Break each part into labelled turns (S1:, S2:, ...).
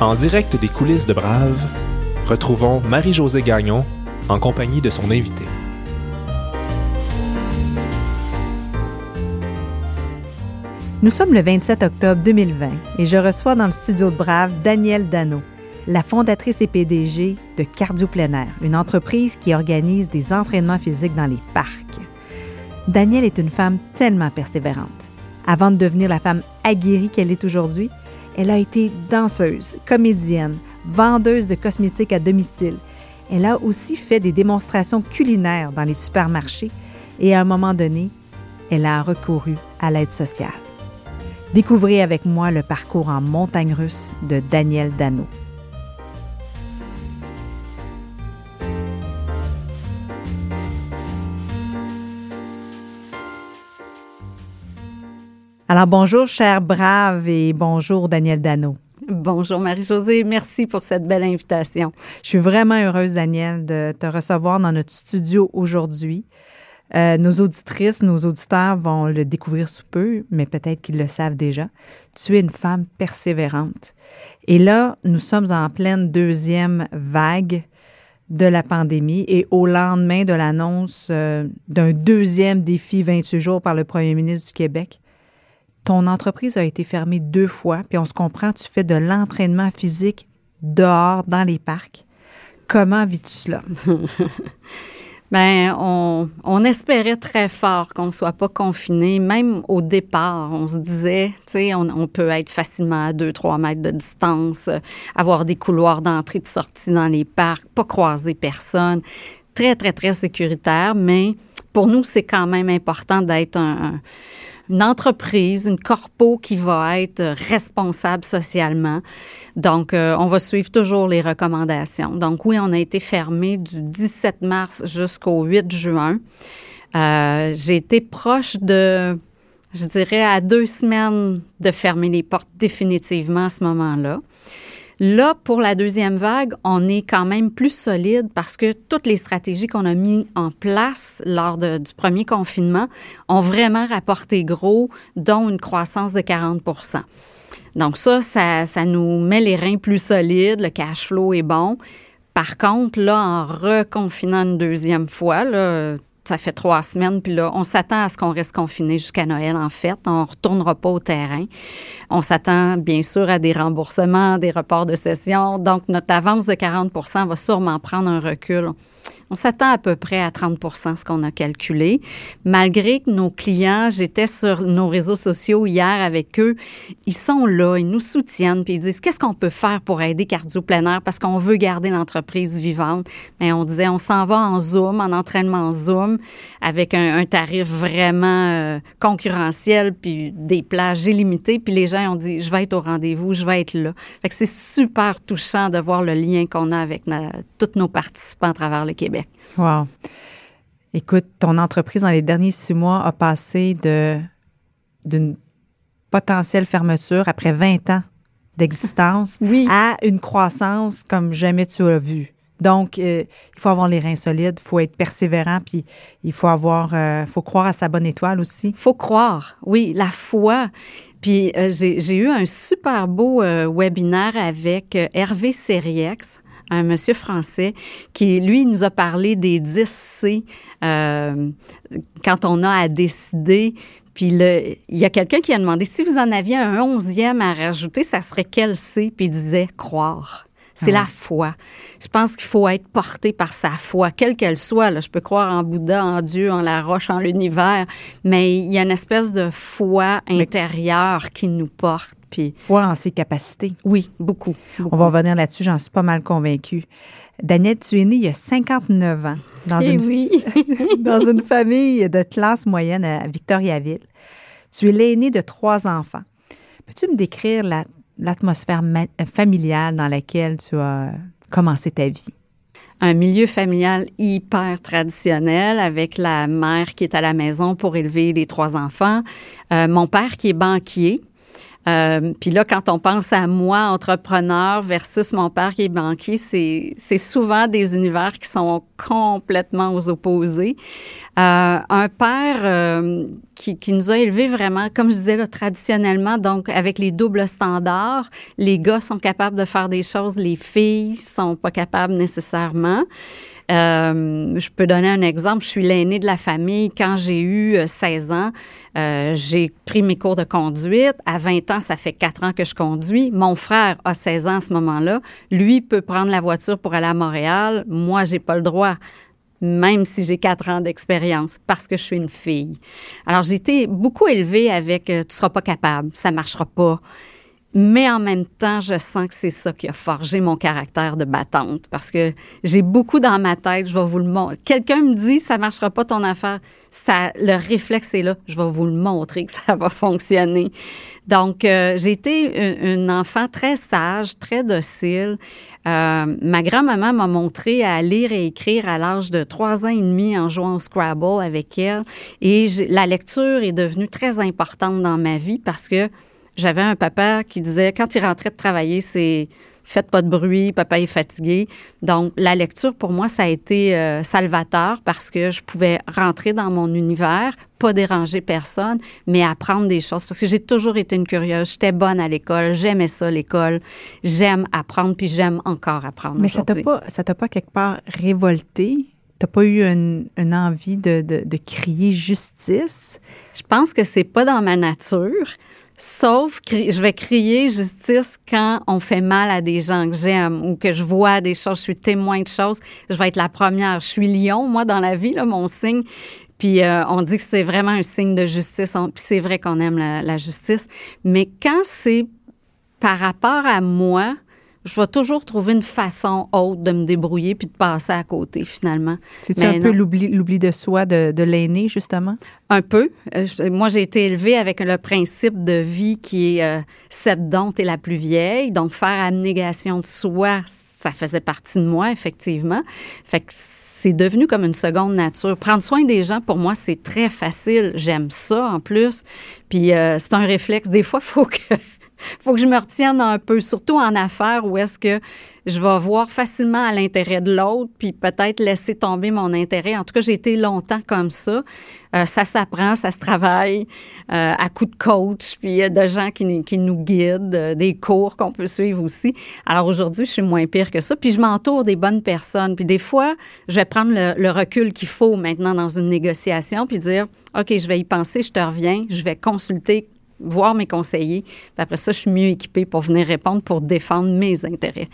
S1: En direct des coulisses de Brave, retrouvons Marie-Josée Gagnon en compagnie de son invité.
S2: Nous sommes le 27 octobre 2020 et je reçois dans le studio de Brave Danielle Dano, la fondatrice et PDG de Cardio Plein une entreprise qui organise des entraînements physiques dans les parcs. Danielle est une femme tellement persévérante. Avant de devenir la femme aguerrie qu'elle est aujourd'hui, elle a été danseuse, comédienne, vendeuse de cosmétiques à domicile. Elle a aussi fait des démonstrations culinaires dans les supermarchés et à un moment donné, elle a recouru à l'aide sociale. Découvrez avec moi le parcours en montagne russe de Daniel Dano. Alors bonjour, cher brave, et bonjour, Daniel Dano.
S3: Bonjour Marie-Josée, merci pour cette belle invitation.
S2: Je suis vraiment heureuse, Daniel, de te recevoir dans notre studio aujourd'hui. Euh, nos auditrices, nos auditeurs vont le découvrir sous peu, mais peut-être qu'ils le savent déjà. Tu es une femme persévérante. Et là, nous sommes en pleine deuxième vague de la pandémie et au lendemain de l'annonce euh, d'un deuxième défi 28 jours par le premier ministre du Québec ton entreprise a été fermée deux fois, puis on se comprend, tu fais de l'entraînement physique dehors, dans les parcs. Comment vis-tu cela?
S3: Bien, on, espérait très fort qu'on ne soit pas confiné. Même au départ, on se disait, tu sais, on, peut être facilement à 2-3 mètres de distance, avoir des couloirs d'entrée et de sortie dans les parcs, pas croiser personne. Très, très, très sécuritaire, mais pour nous, c'est quand même important d'être un une entreprise, une corpo qui va être responsable socialement. Donc, euh, on va suivre toujours les recommandations. Donc, oui, on a été fermé du 17 mars jusqu'au 8 juin. Euh, j'ai été proche de, je dirais, à deux semaines de fermer les portes définitivement à ce moment-là. Là, pour la deuxième vague, on est quand même plus solide parce que toutes les stratégies qu'on a mis en place lors du premier confinement ont vraiment rapporté gros, dont une croissance de 40% donc ça, ça, ça nous met les reins plus solides, le cash flow est bon. Par contre, là, en reconfinant une deuxième fois, là, ça fait trois semaines, puis là, on s'attend à ce qu'on reste confiné jusqu'à Noël, en fait. On ne retournera pas au terrain. On s'attend, bien sûr, à des remboursements, des reports de session. Donc, notre avance de 40% va sûrement prendre un recul on s'attend à peu près à 30% ce qu'on a calculé. Malgré que nos clients, j'étais sur nos réseaux sociaux hier avec eux, ils sont là, ils nous soutiennent, puis ils disent qu'est-ce qu'on peut faire pour aider Cardio Plein parce qu'on veut garder l'entreprise vivante. Mais on disait, on s'en va en Zoom, en entraînement en Zoom, avec un, tarif vraiment euh, concurrentiel, puis des plages illimitées. Puis les gens ont dit, je vais être au rendez-vous, je vais être là. Fait que c'est super touchant de voir le lien qu'on a avec tous nos participants à travers le Québec.
S2: Wow. Écoute, ton entreprise dans les derniers six mois a passé de d'une potentielle fermeture après 20 ans d'existence à une croissance comme jamais tu as vu. Donc, euh, il faut avoir les reins solides, il faut être persévérant, puis il faut avoir, euh, faut croire à sa bonne étoile aussi.
S3: Faut croire, oui, la foi. Puis euh, j'ai eu un super beau webinaire avec Hervé Seriex un monsieur français qui, lui, nous a parlé des 10 C euh, quand on a à décider. Puis il y a quelqu'un qui a demandé si vous en aviez un onzième à rajouter, ça serait quel C? Puis il disait croire. C'est ah la foi. Je pense qu'il faut être porté par sa foi, quelle qu'elle soit. Là. Je peux croire en Bouddha, en Dieu, en la roche, en l'univers, mais il y a une espèce de foi intérieure qui nous porte.
S2: Puis, foi en ses capacités.
S3: Oui, beaucoup,
S2: On va revenir là-dessus, j'en suis pas mal convaincue. Danielle, tu es née il y a 59 ans dans,
S3: eh
S2: une,
S3: oui.
S2: dans une famille de classe moyenne à Victoriaville. Tu es l'aînée de trois enfants. Peux-tu me décrire l'atmosphère familiale dans laquelle tu as commencé ta vie?
S3: un milieu familial hyper traditionnel avec la mère qui est à la maison pour élever les trois enfants, euh, mon père qui est banquier, Euh, puis là, quand on pense à moi, entrepreneur, versus mon père qui est banquier, c'est, souvent des univers qui sont complètement aux opposés. Euh, un père euh, qui, qui, nous a élevés vraiment, comme je disais, là, traditionnellement, donc avec les doubles standards. Les gars sont capables de faire des choses, les filles sont pas capables nécessairement. Euh, je peux donner un exemple. Je suis l'aînée de la famille. Quand j'ai eu 16 euh, ans, euh, j'ai pris mes cours de conduite. À 20 ans, ça fait 4 ans que je conduis. Mon frère a 16 ans à ce moment-là. Lui peut prendre la voiture pour aller à Montréal. Moi, j'ai pas le droit même si j'ai quatre ans d'expérience, parce que je suis une fille. Alors, j'ai été beaucoup élevée avec tu seras pas capable, ça marchera pas. Mais en même temps, je sens que c'est ça qui a forgé mon caractère de battante parce que j'ai beaucoup dans ma tête, je vais vous le montrer. Quelqu'un me dit ça marchera pas ton affaire, ça le réflexe est là, je vais vous le montrer que ça va fonctionner. Donc euh, j'ai été une, enfant très sage, très docile. Euh, ma grand-maman m'a montré à lire et écrire à l'âge de trois ans et demi en jouant au Scrabble avec elle et la lecture est devenue très importante dans ma vie parce que j'avais un papa qui disait, quand il rentrait de travailler, c'est faites pas de bruit, papa est fatigué. Donc, la lecture, pour moi, ça a été euh, salvateur parce que je pouvais rentrer dans mon univers, pas déranger personne, mais apprendre des choses. Parce que j'ai toujours été une curieuse. J'étais bonne à l'école. J'aimais ça, l'école. J'aime apprendre, puis j'aime encore apprendre.
S2: Mais ça t'a pas, ça t'a pas quelque part révolté? T'as pas eu une, envie de, de, de crier justice?
S3: Je pense que c'est pas dans ma nature. Sauf que je vais crier justice quand on fait mal à des gens que j'aime ou que je vois des choses, je suis témoin de choses. Je vais être la première. Je suis lion, moi, dans la vie, là, mon signe. Puis euh, on dit que c'est vraiment un signe de justice. puis c'est vrai qu'on aime la, justice. Mais quand c'est par rapport à moi, je vais toujours trouver une façon autre de me débrouiller puis de passer à côté finalement.
S2: C'est un peu l'oubli de soi de, de l'aîné justement?
S3: Un peu. Euh, moi, j'ai été élevée avec le principe de vie qui est euh, cette dont est la plus vieille, donc faire abnégation de soi. Ça faisait partie de moi, effectivement. Fait que c'est devenu comme une seconde nature. Prendre soin des gens, pour moi, c'est très facile. J'aime ça, en plus. Puis euh, c'est un réflexe. Des fois, il faut que faut que je me retienne un peu, surtout en affaires où est-ce que je vais voir facilement à l'intérêt de l'autre, puis peut-être laisser tomber mon intérêt. En tout cas, j'ai été longtemps comme ça. Euh, ça s'apprend, ça se travaille euh, à coup de coach, puis il y a de gens qui, nous guident, euh, des cours qu'on peut suivre aussi. Alors aujourd'hui, je suis moins pire que ça, puis je m'entoure des bonnes personnes. Puis des fois, je vais prendre le, le recul qu'il faut maintenant dans une négociation, puis dire, OK, je vais y penser, je te reviens, je vais consulter voir mes conseillers. après ça, je suis mieux équipée pour venir répondre, pour défendre mes intérêts.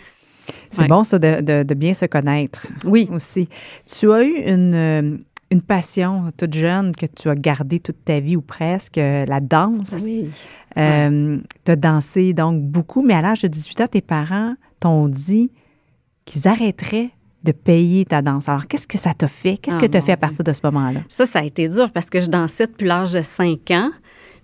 S2: C'est bon, ça, de, bien se connaître.
S3: Oui.
S2: Aussi. Tu as eu une, euh, une passion toute jeune que tu as gardée toute ta vie ou presque, euh, la danse.
S3: Oui.
S2: Euh, tu as dansé donc beaucoup, mais à l'âge de 18 ans, tes parents t'ont dit qu'ils arrêteraient de payer ta danse. Alors, qu'est-ce que ça t'a fait? Qu'est-ce que ah, tu as fait à partir de ce moment-là?
S3: Ça, ça a été dur parce que je dansais depuis l'âge de 5 ans.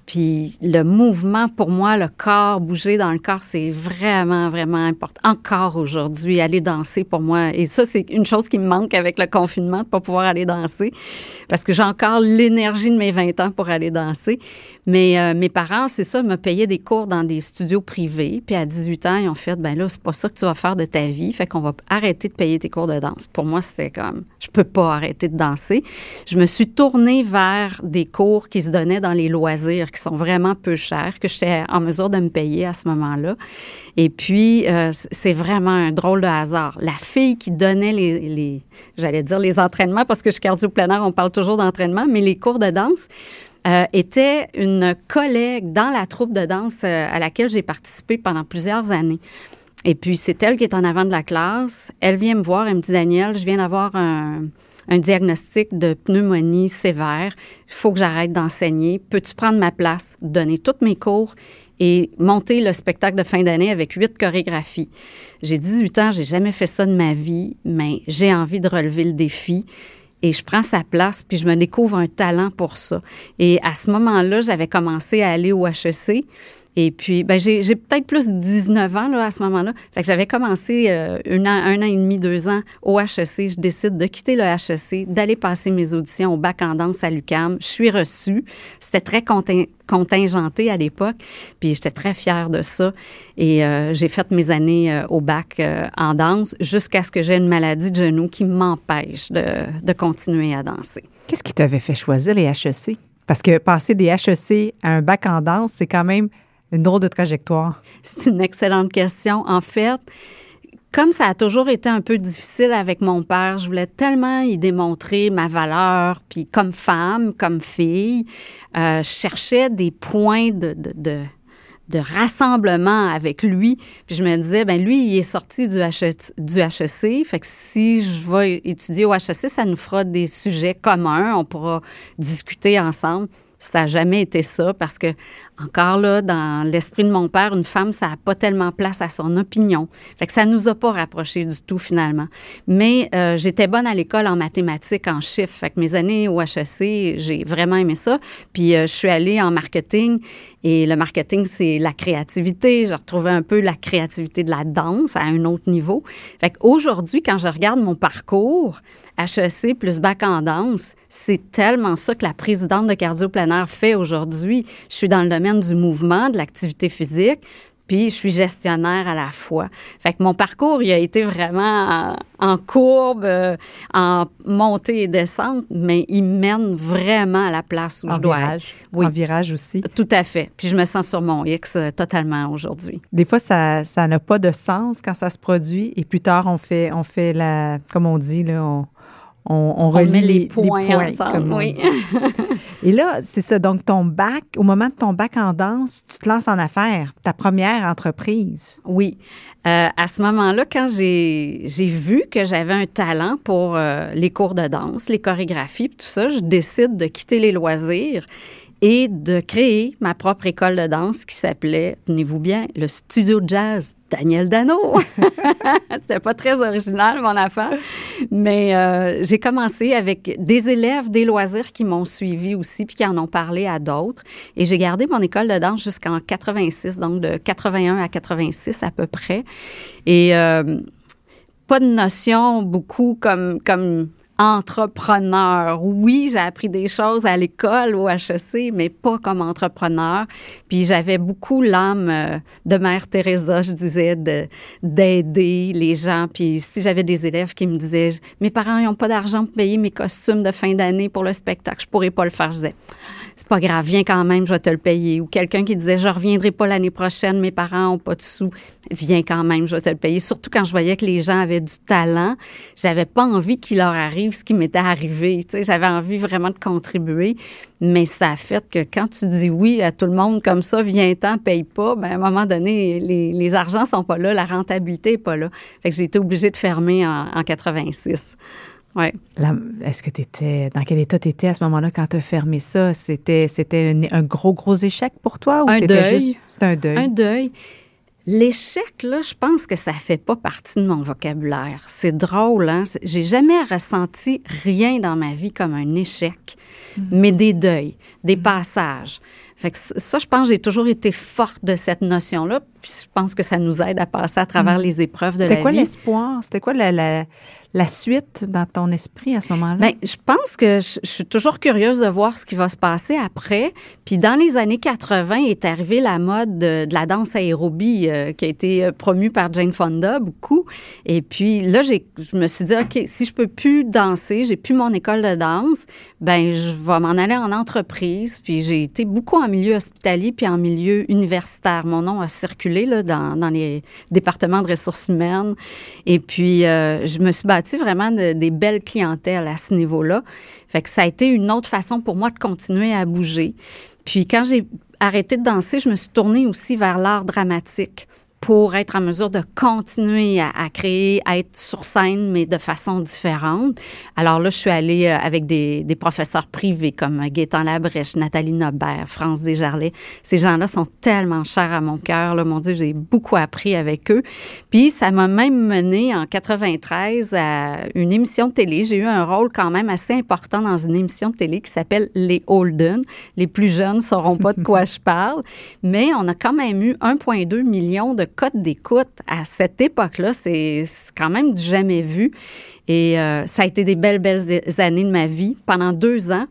S3: Puis le mouvement, pour moi, le corps, bouger dans le corps, c'est vraiment, vraiment important. Encore aujourd'hui, aller danser pour moi. Et ça, c'est une chose qui me manque avec le confinement, de pas pouvoir aller danser. Parce que j'ai encore l'énergie de mes 20 ans pour aller danser. Mais euh, mes parents, c'est ça, me payaient des cours dans des studios privés. Puis à 18 ans, ils ont fait, ben là, c'est pas ça que tu vas faire de ta vie. Fait qu'on va arrêter de payer tes cours de danse. Pour moi, c'était comme, je peux pas arrêter de danser. Je me suis tournée vers des cours qui se donnaient dans les loisirs qui sont vraiment peu chers, que j'étais en mesure de me payer à ce moment-là. Et puis, euh, c'est vraiment un drôle de hasard. La fille qui donnait les, j'allais dire les entraînements, parce que je suis cardio on parle toujours d'entraînement, mais les cours de danse, euh, était une collègue dans la troupe de danse euh, à laquelle j'ai participé pendant plusieurs années. Et puis, c'est elle qui est en avant de la classe. Elle vient me voir, elle me dit, Daniel, je viens d'avoir un, un diagnostic de pneumonie sévère. Il faut que j'arrête d'enseigner. Peux-tu prendre ma place, donner tous mes cours et monter le spectacle de fin d'année avec huit chorégraphies? J'ai 18 ans, j'ai jamais fait ça de ma vie, mais j'ai envie de relever le défi et je prends sa place, puis je me découvre un talent pour ça. Et à ce moment-là, j'avais commencé à aller au HEC Et puis, ben, j'ai, peut-être plus de 19 ans là, à ce moment-là. J'avais commencé euh, un, an, un an et demi, deux ans au HEC. Je décide de quitter le HEC, d'aller passer mes auditions au bac en danse à l'UCAM. Je suis reçue. C'était très contingenté à l'époque. Puis j'étais très fière de ça. Et euh, j'ai fait mes années euh, au bac en danse jusqu'à ce que j'ai une maladie de genou qui m'empêche de, de continuer à danser.
S2: Qu'est-ce qui t'avait fait choisir les HEC? Parce que passer des HEC à un bac en danse, c'est quand même une drôle de trajectoire.
S3: C'est une excellente question. En fait, comme ça a toujours été un peu difficile avec mon père, je voulais tellement y démontrer ma valeur, puis comme femme, comme fille, euh, je cherchais des points de, de, de rassemblement avec lui. Puis je me disais, ben lui, il est sorti du, HEC, du HEC. Fait que si je vais étudier au HEC, ça nous fera des sujets communs. On pourra discuter ensemble. Ça n'a jamais été ça parce que, encore là, dans l'esprit de mon père, une femme, ça n'a pas tellement place à son opinion. Fait que ça nous a pas rapprochés du tout, finalement. Mais euh, j'étais bonne à l'école en mathématiques, en chiffres. Fait que mes années au HEC, j'ai vraiment aimé ça. Puis euh, je suis allée en marketing et le marketing, c'est la créativité. J'ai retrouvé un peu la créativité de la danse à un autre niveau. Fait qu'aujourd'hui, quand je regarde mon parcours, HEC plus bac en danse, c'est tellement ça que la présidente de Cardio fait aujourd'hui. Je suis dans le domaine du mouvement, de l'activité physique, puis je suis gestionnaire à la fois. Fait que mon parcours, il a été vraiment en, courbe, euh, en montée et descente, mais il mène vraiment à la place où je dois
S2: virage. Oui. En virage aussi.
S3: Tout à fait. Puis je me sens sur mon X euh, totalement aujourd'hui.
S2: Des fois, ça n'a pas de sens quand ça se produit, et plus tard, on fait, on fait la, comme on dit, là, on on, remet les, points, ensemble. Oui. Et là, c'est ça. Donc, ton bac, au moment de ton bac en danse, tu te lances en affaires, ta première entreprise.
S3: Oui. Euh, à ce moment-là, quand j'ai vu que j'avais un talent pour euh, les cours de danse, les chorégraphies, tout ça, je décide de quitter les loisirs et de créer ma propre école de danse qui s'appelait, tenez-vous bien, le Studio Jazz Daniel Dano. C'était pas très original, mon affaire. Mais euh, j'ai commencé avec des élèves des loisirs qui m'ont suivi aussi, puis qui en ont parlé à d'autres. Et j'ai gardé mon école de danse jusqu'en 86, donc de 81 à 86 à peu près. Et euh, pas de notion beaucoup comme, comme entrepreneur. Oui, j'ai appris des choses à l'école, au HEC, mais pas comme entrepreneur. Puis j'avais beaucoup l'âme euh, de Mère Teresa, je disais, d'aider les gens. Puis si j'avais des élèves qui me disaient, mes parents n'ont pas d'argent pour payer mes costumes de fin d'année pour le spectacle, je pourrais pas le faire. Je disais, c'est pas grave, viens quand même, je vais te le payer. Ou quelqu'un qui disait, je reviendrai pas l'année prochaine, mes parents ont pas de sous, viens quand même, je vais te le payer. Surtout quand je voyais que les gens avaient du talent, j'avais pas envie qu'il leur arrive ce qui m'était arrivé. Tu sais, j'avais envie vraiment de contribuer, mais ça a fait que quand tu dis oui à tout le monde comme ça, viens-t'en, paye pas, ben à un moment donné, les, les argents sont pas là, la rentabilité est pas là. Fait que j'ai été obligée de fermer en, en 86. Ouais.
S2: Est-ce que tu étais. Dans quel état tu étais à ce moment-là quand tu as fermé ça? C'était, c'était un, gros, gros échec pour toi ou
S3: un
S2: c'était
S3: deuil.
S2: juste. C'était un deuil?
S3: Un deuil. L'échec, là, je pense que ça fait pas partie de mon vocabulaire. C'est drôle, hein? J'ai jamais ressenti rien dans ma vie comme un échec, mm-hmm. mais des deuils, des mm-hmm. passages. Fait que ça, je pense, j'ai toujours été forte de cette notion-là. Puis je pense que ça nous aide à passer à travers mm-hmm. les épreuves de la vie.
S2: C'était quoi l'espoir? C'était quoi la, la, suite dans ton esprit à ce moment-là?
S3: Bien, je pense que je, suis toujours curieuse de voir ce qui va se passer après. Puis dans les années 80 est arrivée la mode de, la danse aérobie euh, qui a été euh, promue par Jane Fonda beaucoup. Et puis là, j'ai, je me suis dit, OK, si je peux plus danser, j'ai plus mon école de danse, ben je vais m'en aller en entreprise. Puis j'ai été beaucoup en milieu hospitalier puis en milieu universitaire. Mon nom a circulé là, dans, les départements de ressources humaines. Et puis, euh, je me suis vraiment des belles clientèles à ce niveau-là. Fait que ça a été une autre façon pour moi de continuer à bouger. Puis quand j'ai arrêté de danser, je me suis tournée aussi vers l'art dramatique pour être en mesure de continuer à, créer, à être sur scène, mais de façon différente. Alors là, je suis allée euh, avec des, des professeurs privés comme Gaétan Labrèche, Nathalie Nobert, France Desjarlais. Ces gens-là sont tellement chers à mon cœur. Là, mon Dieu, j'ai beaucoup appris avec eux. Puis ça m'a même mené en 93 à une émission de télé. J'ai eu un rôle quand même assez important dans une émission de télé qui s'appelle Les Holden. Les plus jeunes ne sauront pas de quoi je parle, mais on a quand même eu 1,2 million de codes d'écoute à cette époque-là. C'est quand même du jamais vu. Et euh, ça a été des belles, belles années de ma vie pendant deux ans.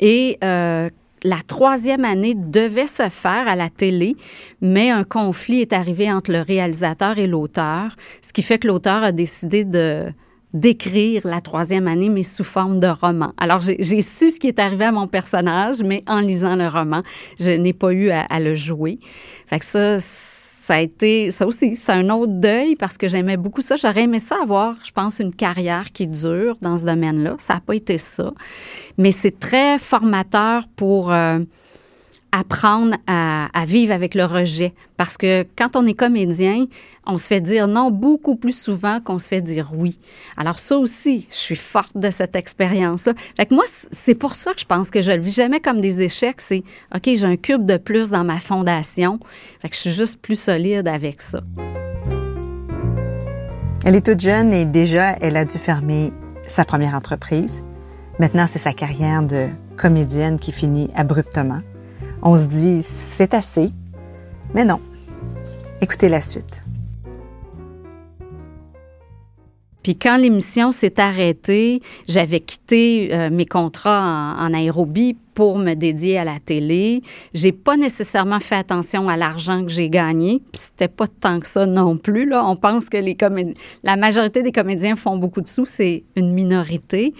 S3: Et euh, la troisième année devait se faire à la télé, mais un conflit est arrivé entre le réalisateur et l'auteur, ce qui fait que l'auteur a décidé de d'écrire la troisième année, mais sous forme de roman. Alors, j'ai su ce qui est arrivé à mon personnage, mais en lisant le roman, je n'ai pas eu à, à, le jouer. Fait que ça, ça a été, ça aussi, c'est un autre deuil parce que j'aimais beaucoup ça. J'aurais aimé ça avoir, je pense, une carrière qui dure dans ce domaine-là. Ça n'a pas été ça. Mais c'est très formateur pour euh, apprendre à, vivre avec le rejet. Parce que quand on est comédien, on se fait dire non beaucoup plus souvent qu'on se fait dire oui. Alors ça aussi, je suis forte de cette expérience-là. Fait que moi, c'est pour ça que je pense que je le vis jamais comme des échecs. C'est, OK, j'ai un cube de plus dans ma fondation. Fait que je suis juste plus solide avec ça.
S2: Elle est toute jeune et déjà, elle a dû fermer sa première entreprise. Maintenant, c'est sa carrière de comédienne qui finit abruptement on se dit c'est assez, mais non. Écoutez la suite.
S3: Puis quand l'émission s'est arrêtée, j'avais quitté euh, mes contrats en, Aérobie pour me dédier à la télé. J'ai pas nécessairement fait attention à l'argent que j'ai gagné. Puis c'était pas tant que ça non plus. Là. On pense que les la majorité des comédiens font beaucoup de sous, c'est une minorité.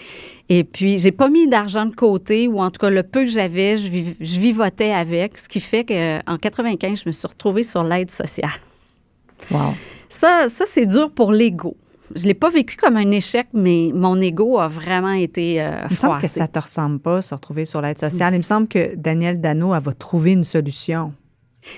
S3: Et puis j'ai pas mis d'argent de côté, ou en tout cas le peu que j'avais, je, je vivotais avec, ce qui fait qu'en 95, je me suis retrouvée sur l'aide sociale.
S2: Wow.
S3: Ça, ça c'est dur pour l'ego je l'ai pas vécu comme un échec, mais mon ego a vraiment été euh,
S2: Il me semble que ça te ressemble pas, se retrouver sur l'aide sociale. Il me semble que Daniel Dano, elle va trouver une solution.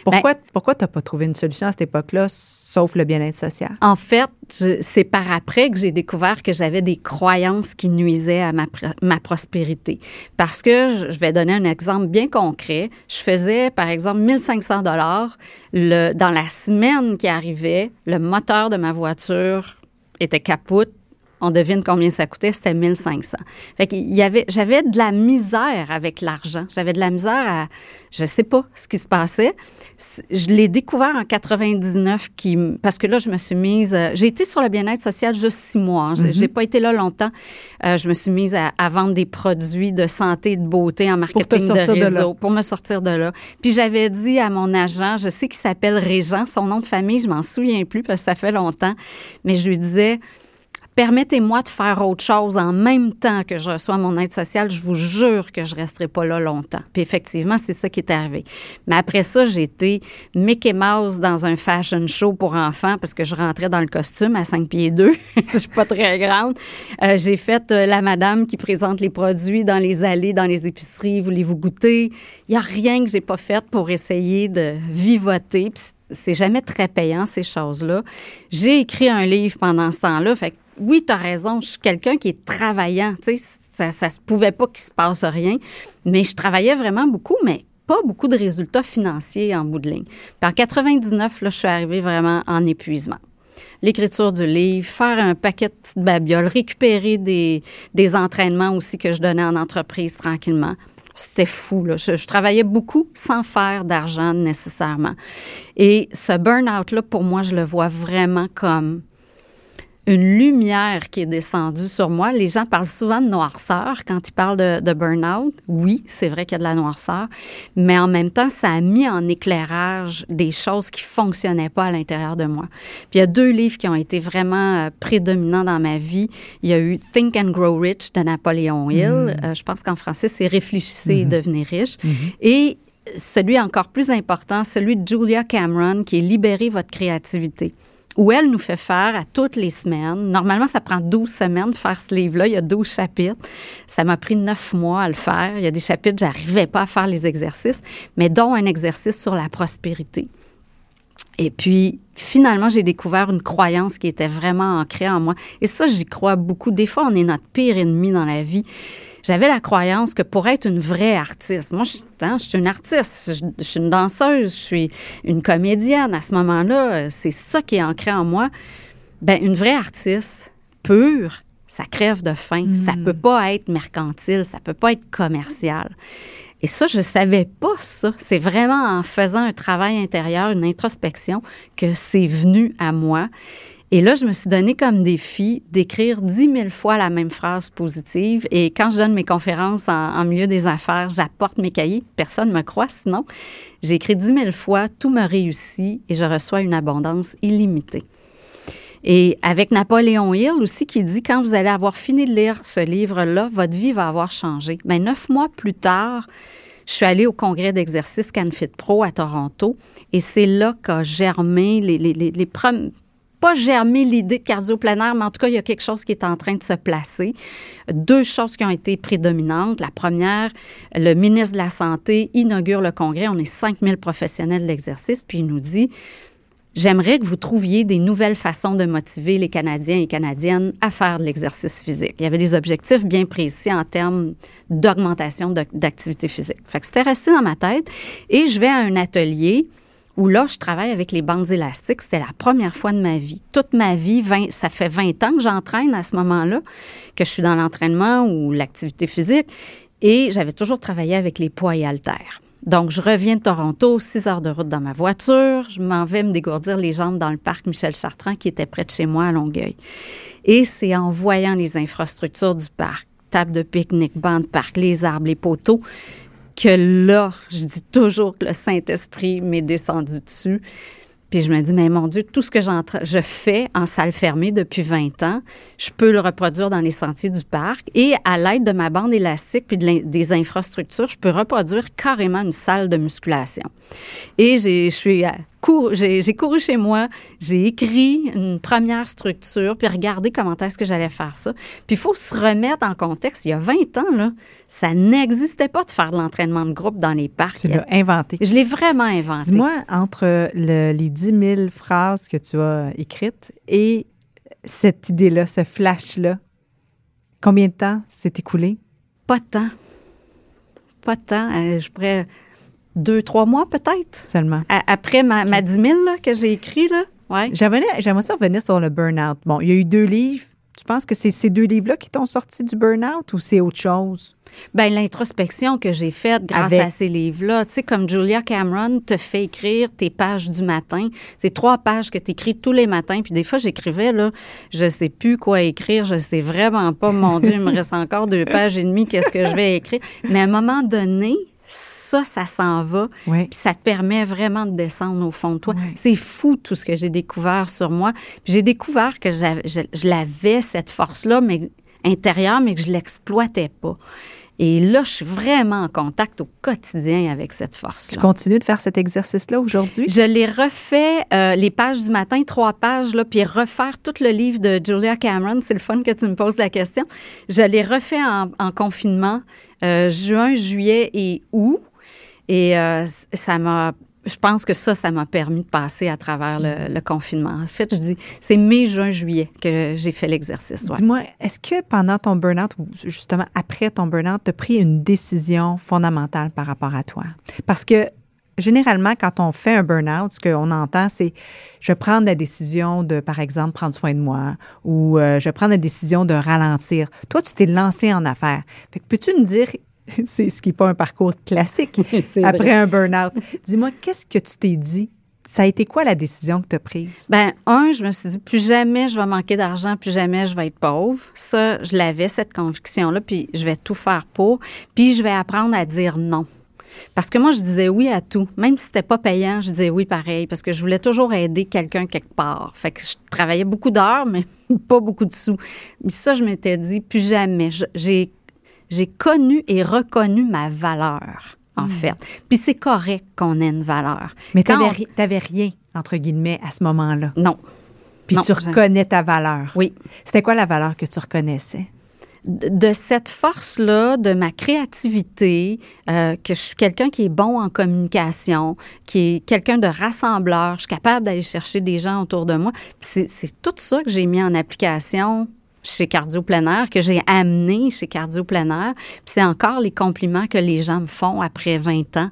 S2: Pourquoi, ben, pourquoi tu n'as pas trouvé une solution à cette époque-là, sauf le bien-être social?
S3: En fait, c'est par après que j'ai découvert que j'avais des croyances qui nuisaient à ma, ma, prospérité. Parce que, je vais donner un exemple bien concret. Je faisais, par exemple, 1500 dollars dans la semaine qui arrivait, le moteur de ma voiture était capote. On devine combien ça coûtait, c'était 1500. Fait qu'il y avait, j'avais de la misère avec l'argent. J'avais de la misère à, je sais pas ce qui se passait. Je l'ai découvert en 99 qui, parce que là, je me suis mise, euh, j'ai été sur le bien-être social juste six mois. Hein. J'ai mm-hmm. pas été là longtemps. Euh, je me suis mise à, vendre des produits de santé et de beauté en marketing de réseau pour me sortir de là. Puis j'avais dit à mon agent, je sais qu'il s'appelle Régent, son nom de famille, je m'en souviens plus parce que ça fait longtemps, mais je lui disais, permettez-moi de faire autre chose en même temps que je reçois mon aide sociale, je vous jure que je resterai pas là longtemps. Puis effectivement, c'est ça qui est arrivé. Mais après ça, j'ai été Mickey Mouse dans un fashion show pour enfants parce que je rentrais dans le costume à 5 pieds 2. je suis pas très grande. Euh, j'ai fait euh, la madame qui présente les produits dans les allées, dans les épiceries. Voulez-vous goûter? Il y a rien que j'ai pas fait pour essayer de vivoter. Puis c'est jamais très payant, ces choses-là. J'ai écrit un livre pendant ce temps-là. Oui, tu as raison, je suis quelqu'un qui est travaillant. Tu sais, ça, ça se pouvait pas qu'il se passe rien, mais je travaillais vraiment beaucoup, mais pas beaucoup de résultats financiers en bout de ligne. En 99, là, je suis arrivée vraiment en épuisement. L'écriture du livre, faire un paquet de petites babioles, récupérer des, des entraînements aussi que je donnais en entreprise tranquillement. C'était fou. Là. Je, je, travaillais beaucoup sans faire d'argent nécessairement. Et ce burn-out-là, pour moi, je le vois vraiment comme une lumière qui est descendue sur moi. Les gens parlent souvent de noirceur quand ils parlent de, de burn-out. Oui, c'est vrai qu'il y a de la noirceur, mais en même temps, ça a mis en éclairage des choses qui fonctionnaient pas à l'intérieur de moi. Puis il y a deux livres qui ont été vraiment euh, prédominants dans ma vie. Il y a eu Think and Grow Rich de Napoléon Hill. Mm. Euh, je pense qu'en français, c'est Réfléchissez et mm-hmm. devenez riche. Mm-hmm. Et celui encore plus important, celui de Julia Cameron, qui est Libérer votre créativité où elle nous fait faire à toutes les semaines. Normalement, ça prend 12 semaines de faire ce livre-là. Il y a 12 chapitres. Ça m'a pris 9 mois à le faire. Il y a des chapitres, j'arrivais pas à faire les exercices, mais dont un exercice sur la prospérité. Et puis, finalement, j'ai découvert une croyance qui était vraiment ancrée en moi. Et ça, j'y crois beaucoup. Des fois, on est notre pire ennemi dans la vie. J'avais la croyance que pour être une vraie artiste, moi, je, hein, je suis une artiste, je, je, suis une danseuse, je suis une comédienne. À ce moment-là, c'est ça qui est ancré en moi. Ben, une vraie artiste pure, ça crève de faim. Mm. Ça peut pas être mercantile, ça peut pas être commercial. Et ça, je savais pas ça. C'est vraiment en faisant un travail intérieur, une introspection, que c'est venu à moi. Et là, je me suis donné comme défi d'écrire dix mille fois la même phrase positive. Et quand je donne mes conférences en, milieu des affaires, j'apporte mes cahiers. Personne ne me croit sinon. J'ai écrit dix mille fois, tout me réussit et je reçois une abondance illimitée. Et avec Napoléon Hill aussi qui dit quand vous allez avoir fini de lire ce livre-là, votre vie va avoir changé. Mais neuf mois plus tard, je suis allée au congrès d'exercice CanFit Pro à Toronto et c'est là qu'a germé les, les, les, les pas germé l'idée de cardio-plein mais en tout cas, il y a quelque chose qui est en train de se placer. Deux choses qui ont été prédominantes. La première, le ministre de la Santé inaugure le congrès. On est 5000 professionnels de l'exercice, puis il nous dit J'aimerais que vous trouviez des nouvelles façons de motiver les Canadiens et Canadiennes à faire de l'exercice physique. Il y avait des objectifs bien précis en termes d'augmentation d'activité physique. Fait que c'était resté dans ma tête. Et je vais à un atelier où là, je travaille avec les bandes élastiques. C'était la première fois de ma vie. Toute ma vie, ça fait 20 ans que j'entraîne à ce moment-là, que je suis dans l'entraînement ou l'activité physique. Et j'avais toujours travaillé avec les poids et haltères. Donc, je reviens de Toronto, six heures de route dans ma voiture. Je m'en vais me dégourdir les jambes dans le parc Michel Chartrand qui était près de chez moi à Longueuil. Et c'est en voyant les infrastructures du parc, table de pique-nique, banc de parc, les arbres, les poteaux, que là, je dis toujours que le Saint-Esprit m'est descendu dessus. Puis je me dis, mais mon Dieu, tout ce que je fais en salle fermée depuis 20 ans, je peux le reproduire dans les sentiers du parc. Et à l'aide de ma bande élastique puis des infrastructures, je peux reproduire carrément une salle de musculation. Et je suis j'ai couru chez moi, j'ai écrit une première structure, puis regardé comment est-ce que j'allais faire ça. Puis il faut se remettre en contexte. Il y a 20 ans, là, ça n'existait pas de faire de l'entraînement de groupe dans les parcs.
S2: Tu l'as inventé.
S3: Je l'ai vraiment inventé.
S2: Dis-moi, entre les 10 000 phrases que tu as écrites et cette idée-là, ce flash-là, combien de temps s'est écoulé?
S3: Pas de temps. Pas de temps. Euh, je pourrais deux, trois mois peut-être?
S2: Seulement.
S3: après ma, ma 10 000 que j'ai écrit, là? Ouais.
S2: J'aimerais, ça revenir sur le burn-out. Bon, il y a eu deux livres. Tu penses que c'est ces deux livres-là qui t'ont sorti du burn-out ou c'est autre chose?
S3: Bien, l'introspection que j'ai faite grâce à ces livres-là, tu sais, comme Julia Cameron te fait écrire tes pages du matin. C'est trois pages que tu écris tous les matins. Puis des fois, j'écrivais, là, je sais plus quoi écrire, je sais vraiment pas, mon Dieu, il me reste encore deux pages et demie, qu'est-ce que je vais écrire? Mais à un moment donné, ça, ça s'en va. Puis ça te permet vraiment de descendre au fond de toi. C'est fou tout ce que j'ai découvert sur moi. J'ai découvert que je, l'avais, cette force-là, mais intérieure, mais que je l'exploitais pas. Et là, je suis vraiment en contact au quotidien avec cette force-là.
S2: Tu continues de faire cet exercice-là aujourd'hui?
S3: Je l'ai refait, euh, les pages du matin, trois pages, là, puis refaire tout le livre de Julia Cameron. C'est le fun que tu me poses la question. Je l'ai refait en, en confinement, euh, juin, juillet et août. Et euh, ça m'a je pense que ça, ça m'a permis de passer à travers le, confinement. En fait, je dis, c'est mai, juin, juillet que j'ai fait l'exercice.
S2: Dis-moi, est-ce que pendant ton burn-out ou justement après ton burn-out, tu as pris une décision fondamentale par rapport à toi? Parce que généralement, quand on fait un burn-out, ce qu'on entend, c'est je prends la décision de, par exemple, prendre soin de moi ou euh, je prends la décision de ralentir. Toi, tu t'es lancé en affaires. Fait que peux-tu me dire c'est ce qui n'est pas un parcours classique après un burn-out. Dis-moi, qu'est-ce que tu t'es dit? Ça a été quoi la décision que tu as prise?
S3: Ben, un, je me suis dit, plus jamais je vais manquer d'argent, plus jamais je vais être pauvre. Ça, je l'avais, cette conviction-là, puis je vais tout faire pour. Puis je vais apprendre à dire non. Parce que moi, je disais oui à tout. Même si c'était pas payant, je disais oui pareil, parce que je voulais toujours aider quelqu'un quelque part. Fait que je travaillais beaucoup d'heures, mais pas beaucoup de sous. Mais ça, je m'étais dit, plus jamais. J'ai j'ai connu et reconnu ma valeur, en hmm. fait. Puis c'est correct qu'on ait une valeur.
S2: Mais tu n'avais rien, entre guillemets, à ce moment-là.
S3: Non.
S2: Puis tu reconnais ta valeur.
S3: Oui.
S2: C'était quoi la valeur que tu reconnaissais?
S3: de cette force-là, de ma créativité, euh, que je suis quelqu'un qui est bon en communication, qui est quelqu'un de rassembleur, je suis capable d'aller chercher des gens autour de moi. C'est tout ça que j'ai mis en application chez Cardio Plein Air, que j'ai amené chez Cardio Plein Air. Puis c'est encore les compliments que les gens me font après 20 ans.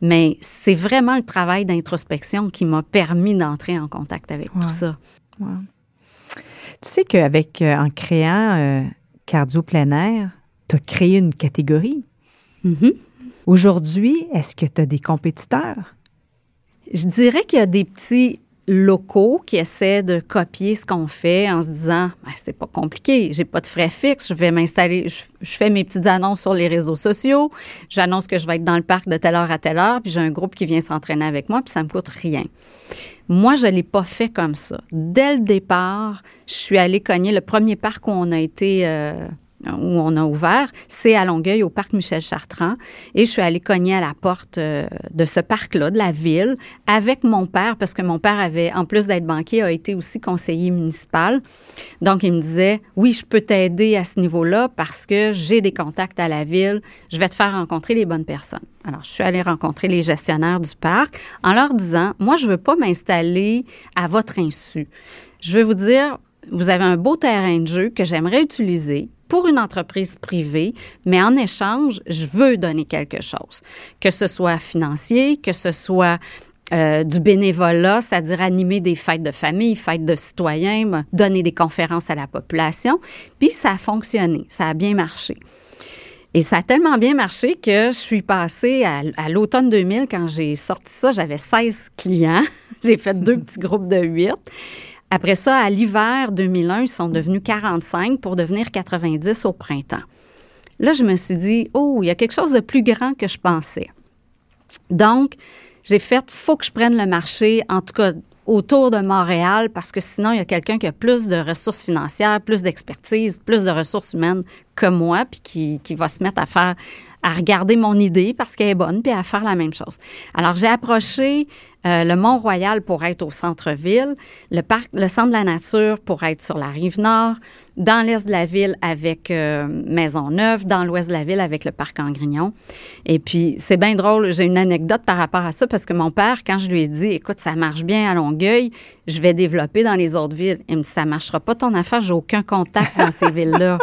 S3: Mais c'est vraiment le travail d'introspection qui m'a permis d'entrer en contact avec tout ça.
S2: Tu sais qu'avec, euh, en créant euh, Cardio Plein Air, tu as créé une catégorie.
S3: Mm-hmm.
S2: Aujourd'hui, est-ce que tu as des compétiteurs?
S3: Je dirais qu'il y a des petits locaux qui essaient de copier ce qu'on fait en se disant ben, c'est pas compliqué, j'ai pas de frais fixes, je vais m'installer, je, fais mes petites annonces sur les réseaux sociaux, j'annonce que je vais être dans le parc de telle heure à telle heure, puis j'ai un groupe qui vient s'entraîner avec moi, puis ça me coûte rien. Moi, je l'ai pas fait comme ça. Dès le départ, je suis allée cogner le premier parc où on a été euh, où on a ouvert, c'est à Longueuil, au parc Michel Chartrand. Et je suis allée cogner à la porte euh, de ce parc-là, de la ville, avec mon père, parce que mon père avait, en plus d'être banquier, a été aussi conseiller municipal. Donc, il me disait, oui, je peux t'aider à ce niveau-là parce que j'ai des contacts à la ville. Je vais te faire rencontrer les bonnes personnes. Alors, je suis allée rencontrer les gestionnaires du parc en leur disant, moi, je veux pas m'installer à votre insu. Je veux vous dire, vous avez un beau terrain de jeu que j'aimerais utiliser pour une entreprise privée, mais en échange, je veux donner quelque chose, que ce soit financier, que ce soit euh, du bénévolat, c'est-à-dire animer des fêtes de famille, fêtes de citoyens, donner des conférences à la population. Puis ça a fonctionné, ça a bien marché. Et ça a tellement bien marché que je suis passée à, l'automne 2000, quand j'ai sorti ça, j'avais 16 clients. j'ai fait deux petits groupes de 8. Après ça, à l'hiver 2001, ils sont devenus 45 pour devenir 90 au printemps. Là, je me suis dit, oh, il y a quelque chose de plus grand que je pensais. Donc, j'ai fait, faut que je prenne le marché, en tout cas autour de Montréal, parce que sinon, il y a quelqu'un qui a plus de ressources financières, plus d'expertise, plus de ressources humaines que moi, puis qui, qui va se mettre à faire à regarder mon idée parce qu'elle est bonne, puis à faire la même chose. Alors, j'ai approché euh, le Mont-Royal pour être au centre-ville, le parc, le centre de la nature pour être sur la rive nord, dans l'est de la ville avec euh, Maisonneuve, dans l'ouest de la ville avec le parc Angrignon. Et puis, c'est bien drôle, j'ai une anecdote par rapport à ça parce que mon père, quand je lui ai dit, écoute, ça marche bien à Longueuil, je vais développer dans les autres villes, il me dit, ça marchera pas ton affaire, j'ai aucun contact dans ces villes-là.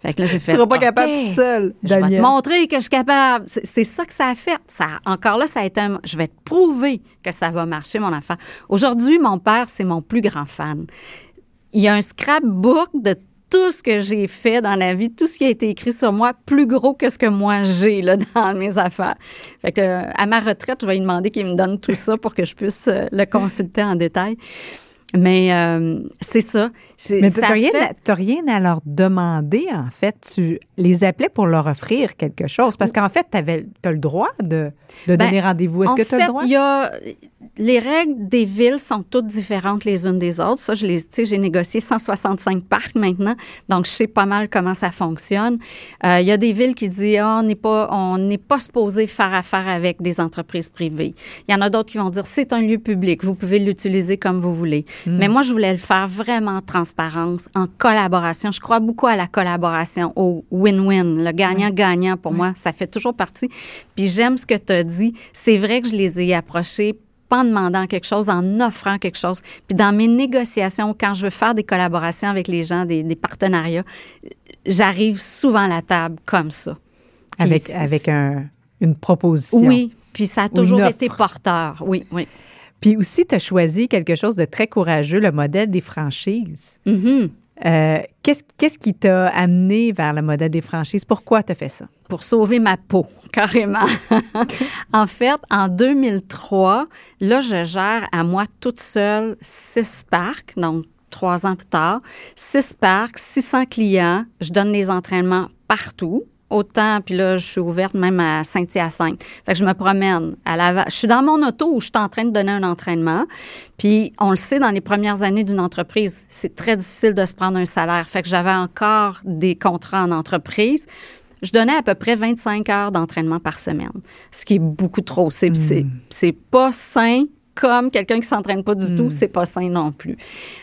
S2: Fait que là, j'ai fait. Tu seras pas capable tout seul.
S3: Je vais te montrer que je suis capable. C'est ça que ça a fait. Ça, encore là, ça a été un, Je vais te prouver que ça va marcher, mon enfant. Aujourd'hui, mon père, c'est mon plus grand fan. Il y a un scrapbook de tout ce que j'ai fait dans la vie, tout ce qui a été écrit sur moi, plus gros que ce que moi j'ai là dans mes affaires. Fait que à ma retraite, je vais lui demander qu'il me donne tout ça pour que je puisse euh, le consulter en détail. Mais euh, c'est ça.
S2: Mais tu n'as rien, rien, à leur demander, en fait. Tu les appelais pour leur offrir quelque chose. Parce qu'en fait, tu as le droit de, de ben, donner rendez-vous. Est-ce que tu as le droit?
S3: Il y a, les règles des villes sont toutes différentes les unes des autres. Ça, je les, j'ai négocié 165 parcs maintenant, donc je sais pas mal comment ça fonctionne. Euh, il y a des villes qui disent ah, on n'est pas, on n'est pas supposé faire affaire avec des entreprises privées. Il y en a d'autres qui vont dire c'est un lieu public, vous pouvez l'utiliser comme vous voulez. Hmm. Mais moi, je voulais le faire vraiment en transparence, en collaboration. Je crois beaucoup à la collaboration, au win-win, le gagnant-gagnant. Pour moi, ça fait toujours partie. Puis j'aime ce que tu as dit. C'est vrai que je les ai approchés pas en demandant quelque chose, en offrant quelque chose. Puis dans mes négociations, quand je veux faire des collaborations avec les gens, des, partenariats, j'arrive souvent à la table comme ça.
S2: avec avec un, une proposition.
S3: Oui, puis ça a toujours été porteur. Oui, oui.
S2: Puis aussi, tu as choisi quelque chose de très courageux, le modèle des franchises.
S3: Mm-hmm.
S2: Euh, qu'est-ce, qui t'a amené vers le modèle des franchises? Pourquoi tu as fait ça?
S3: Pour sauver ma peau, carrément. en fait, en 2003, là, je gère à moi toute seule six parcs, donc trois ans plus tard, six parcs, 600 clients. Je donne des entraînements partout autant, puis là, je suis ouverte même à Saint-Hyacinthe. Fait que je me promène à la Je suis dans mon auto où je suis en train de donner un entraînement. Puis, on le sait, dans les premières années d'une entreprise, c'est très difficile de se prendre un salaire. Fait que j'avais encore des contrats en entreprise. Je donnais à peu près 25 heures d'entraînement par semaine, ce qui est beaucoup trop. C'est, c'est, hmm. pas sain comme quelqu'un qui s'entraîne pas du tout, c'est pas sain non plus.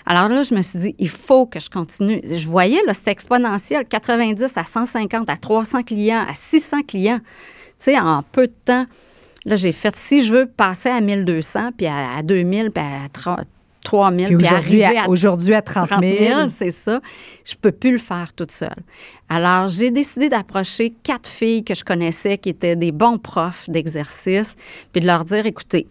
S3: Alors là, je me suis dit, il faut que je continue. Je voyais, là, c'était exponentiel, 90 à 150, à 300 clients, à 600 clients, tu sais, en peu de temps. Là, j'ai fait, si je veux passer à 1200, puis à, 2000, puis à 3 000, puis,
S2: aujourd'hui, à, aujourd'hui à 30 000.
S3: c'est ça. Je peux plus le faire toute seule. Alors, j'ai décidé d'approcher quatre filles que je connaissais qui étaient des bons profs d'exercice, puis de leur dire, écoutez,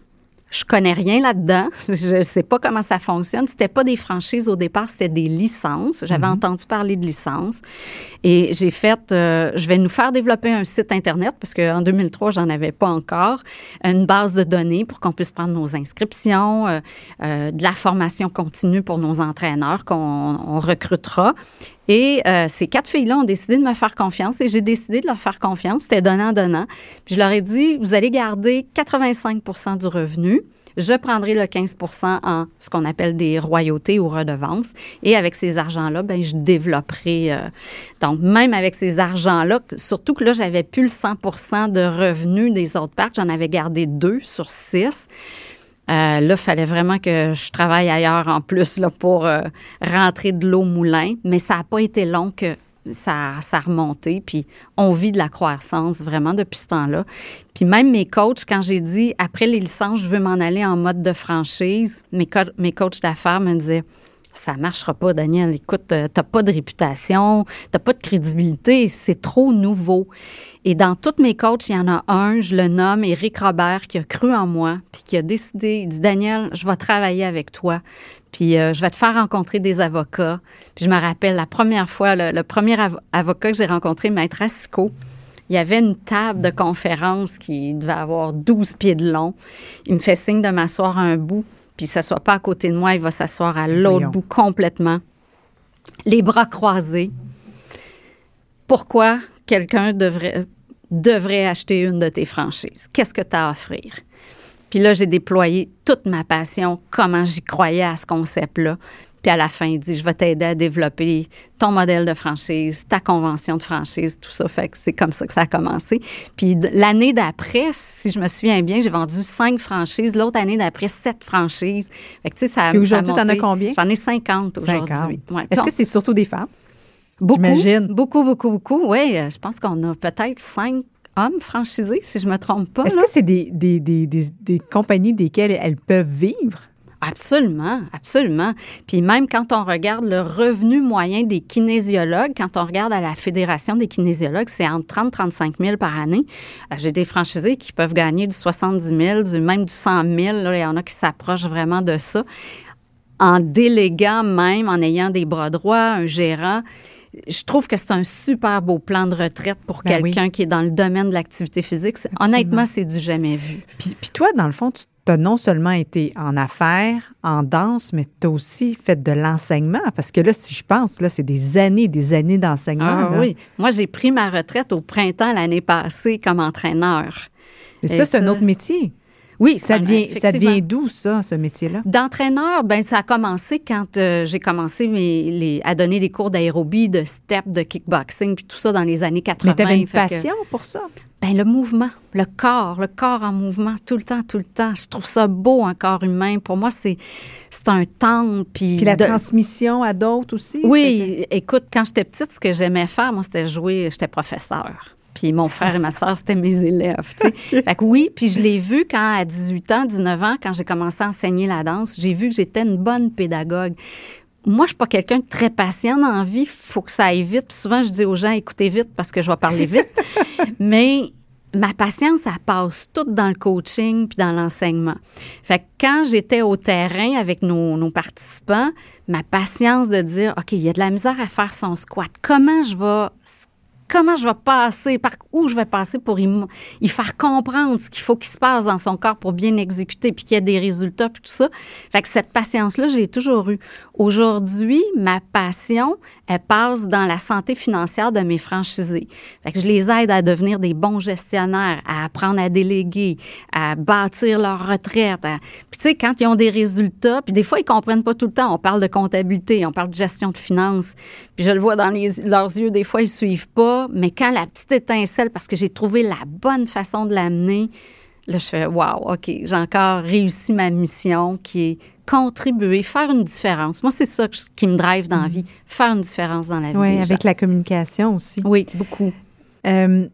S3: je connais rien là-dedans. Je ne sais pas comment ça fonctionne. C'était pas des franchises au départ, c'était des licences. J'avais mhm. entendu parler de licences. Et j'ai fait, euh, je vais nous faire développer un site Internet, parce qu'en 2003, j'en avais pas encore, une base de données pour qu'on puisse prendre nos inscriptions, euh, euh, de la formation continue pour nos entraîneurs qu'on recrutera. Et euh, ces quatre filles-là ont décidé de me faire confiance et j'ai décidé de leur faire confiance. C'était donnant-donnant. Je leur ai dit, vous allez garder 85% du revenu. Je prendrai le 15% en ce qu'on appelle des royautés ou redevances. Et avec ces argents-là, ben, je développerai. Euh, donc, même avec ces argents-là, surtout que là, j'avais plus le 100 de revenus des autres parcs. J'en avais gardé deux sur six. Euh, là, il fallait vraiment que je travaille ailleurs en plus là, pour euh, rentrer de l'eau moulin. Mais ça n'a pas été long que ça, ça a remonté. Puis on vit de la croissance vraiment depuis ce temps-là. Puis même mes coachs, quand j'ai dit après les licences, je veux m'en aller en mode de franchise, mes, mes coachs d'affaires me disaient ça marchera pas, Daniel. Écoute, euh, t'as pas de réputation, t'as pas de crédibilité, c'est trop nouveau. Et dans toutes mes coachs, il y en a un, je le nomme Éric Robert, qui a cru en moi, puis qui a décidé, il dit, Daniel, je vais travailler avec toi, puis euh, je vais te faire rencontrer des avocats. Puis je me rappelle la première fois, le, premier avocat que j'ai rencontré, Maître Asico, il y avait une table de conférence qui devait avoir 12 pieds de long. Il me fait signe de m'asseoir un bout, puis ne soit pas à côté de moi, il va s'asseoir à l'autre bout complètement. Les bras croisés. Pourquoi quelqu'un devrait devrais acheter une de tes franchises? Qu'est-ce que tu as à offrir? Puis là, j'ai déployé toute ma passion, comment j'y croyais à ce concept-là. Puis à la fin, il dit, je vais t'aider à développer ton modèle de franchise, ta convention de franchise, tout ça. Fait que c'est comme ça que ça a commencé. Puis l'année d'après, si je me souviens bien, j'ai vendu cinq franchises. L'autre année d'après, sept franchises. Fait que tu sais, ça
S2: Puis aujourd'hui, tu en as combien?
S3: J'en ai 50 aujourd'hui.
S2: Est-ce que c'est surtout des femmes?
S3: Beaucoup, beaucoup, beaucoup, beaucoup. Oui, euh, je pense qu'on a peut-être cinq hommes franchisés, si je me trompe pas.
S2: Est-ce que c'est des, des, des, des, compagnies desquelles elles peuvent vivre?
S3: Absolument, absolument. Puis même quand on regarde le revenu moyen des kinésiologues, quand on regarde à la Fédération des kinésiologues, c'est entre 30 35 000 par année. Euh, j'ai des franchisés qui peuvent gagner du 70 000, du, même du 100 000. Là, il y en a qui s'approchent vraiment de ça. En déléguant même, en ayant des bras droits, un gérant, je trouve que c'est un super beau plan de retraite pour ben quelqu'un qui est dans le domaine de l'activité physique. Honnêtement, c'est du jamais vu.
S2: Puis, toi, dans le fond, tu as non seulement été en affaires, en danse, mais tu as aussi fait de l'enseignement. Parce que là, si je pense, là, c'est des années, des années d'enseignement. Ah,
S3: oui. Moi, j'ai pris ma retraite au printemps l'année passée comme entraîneur.
S2: Mais ça, c'est un autre métier.
S3: Oui,
S2: ça vient, ça vient d'où ça, ce métier-là
S3: D'entraîneur, ben ça a commencé quand euh, j'ai commencé mes, à donner des cours d'aérobie, de step, de kickboxing, puis tout ça dans les années 80.
S2: Mais t'avais une passion pour ça?
S3: Ben le mouvement, le corps, le corps en mouvement tout le temps, tout le temps. Je trouve ça beau un corps humain. Pour moi, c'est c'est un temps puis,
S2: puis la transmission à d'autres aussi.
S3: Oui, écoute, quand j'étais petite, ce que j'aimais faire, moi, c'était jouer. J'étais professeur. Puis mon frère et ma soeur, c'était mes élèves. Fait que oui, puis je l'ai vu quand, à 18 ans, 19 ans, quand j'ai commencé à enseigner la danse, j'ai vu que j'étais une bonne pédagogue. Moi, je suis pas quelqu'un de très patient dans la vie. Il faut que ça aille vite. Puis souvent, je dis aux gens, écoutez vite parce que je vais parler vite. Mais ma patience, ça passe toute dans le coaching puis dans l'enseignement. Fait que quand j'étais au terrain avec nos, nos, participants, ma patience de dire, OK, il y a de la misère à faire son squat. Comment je vais comment je vais passer, par où je vais passer pour y, faire comprendre ce qu'il faut qu'il se passe dans son corps pour bien exécuter, puis qu'il y ait des résultats, puis tout ça. Fait que cette patience-là, j'ai toujours eu. Aujourd'hui, ma passion, elle passe dans la santé financière de mes franchisés. Fait que je les aide à devenir des bons gestionnaires, à apprendre à déléguer, à bâtir leur retraite. Puis tu sais, quand ils ont des résultats, puis des fois, ils comprennent pas tout le temps. On parle de comptabilité, on parle de gestion de finances, puis je le vois dans leurs yeux, des fois, ils suivent pas mais quand la petite étincelle, parce que j'ai trouvé la bonne façon de l'amener, Là, je fais Wow, OK, j'ai encore réussi ma mission qui est contribuer, faire une différence. Moi, c'est ça qui me drive dans la vie, faire une différence dans la vie.
S2: Oui, avec la communication aussi.
S3: Oui, beaucoup.
S2: Euh,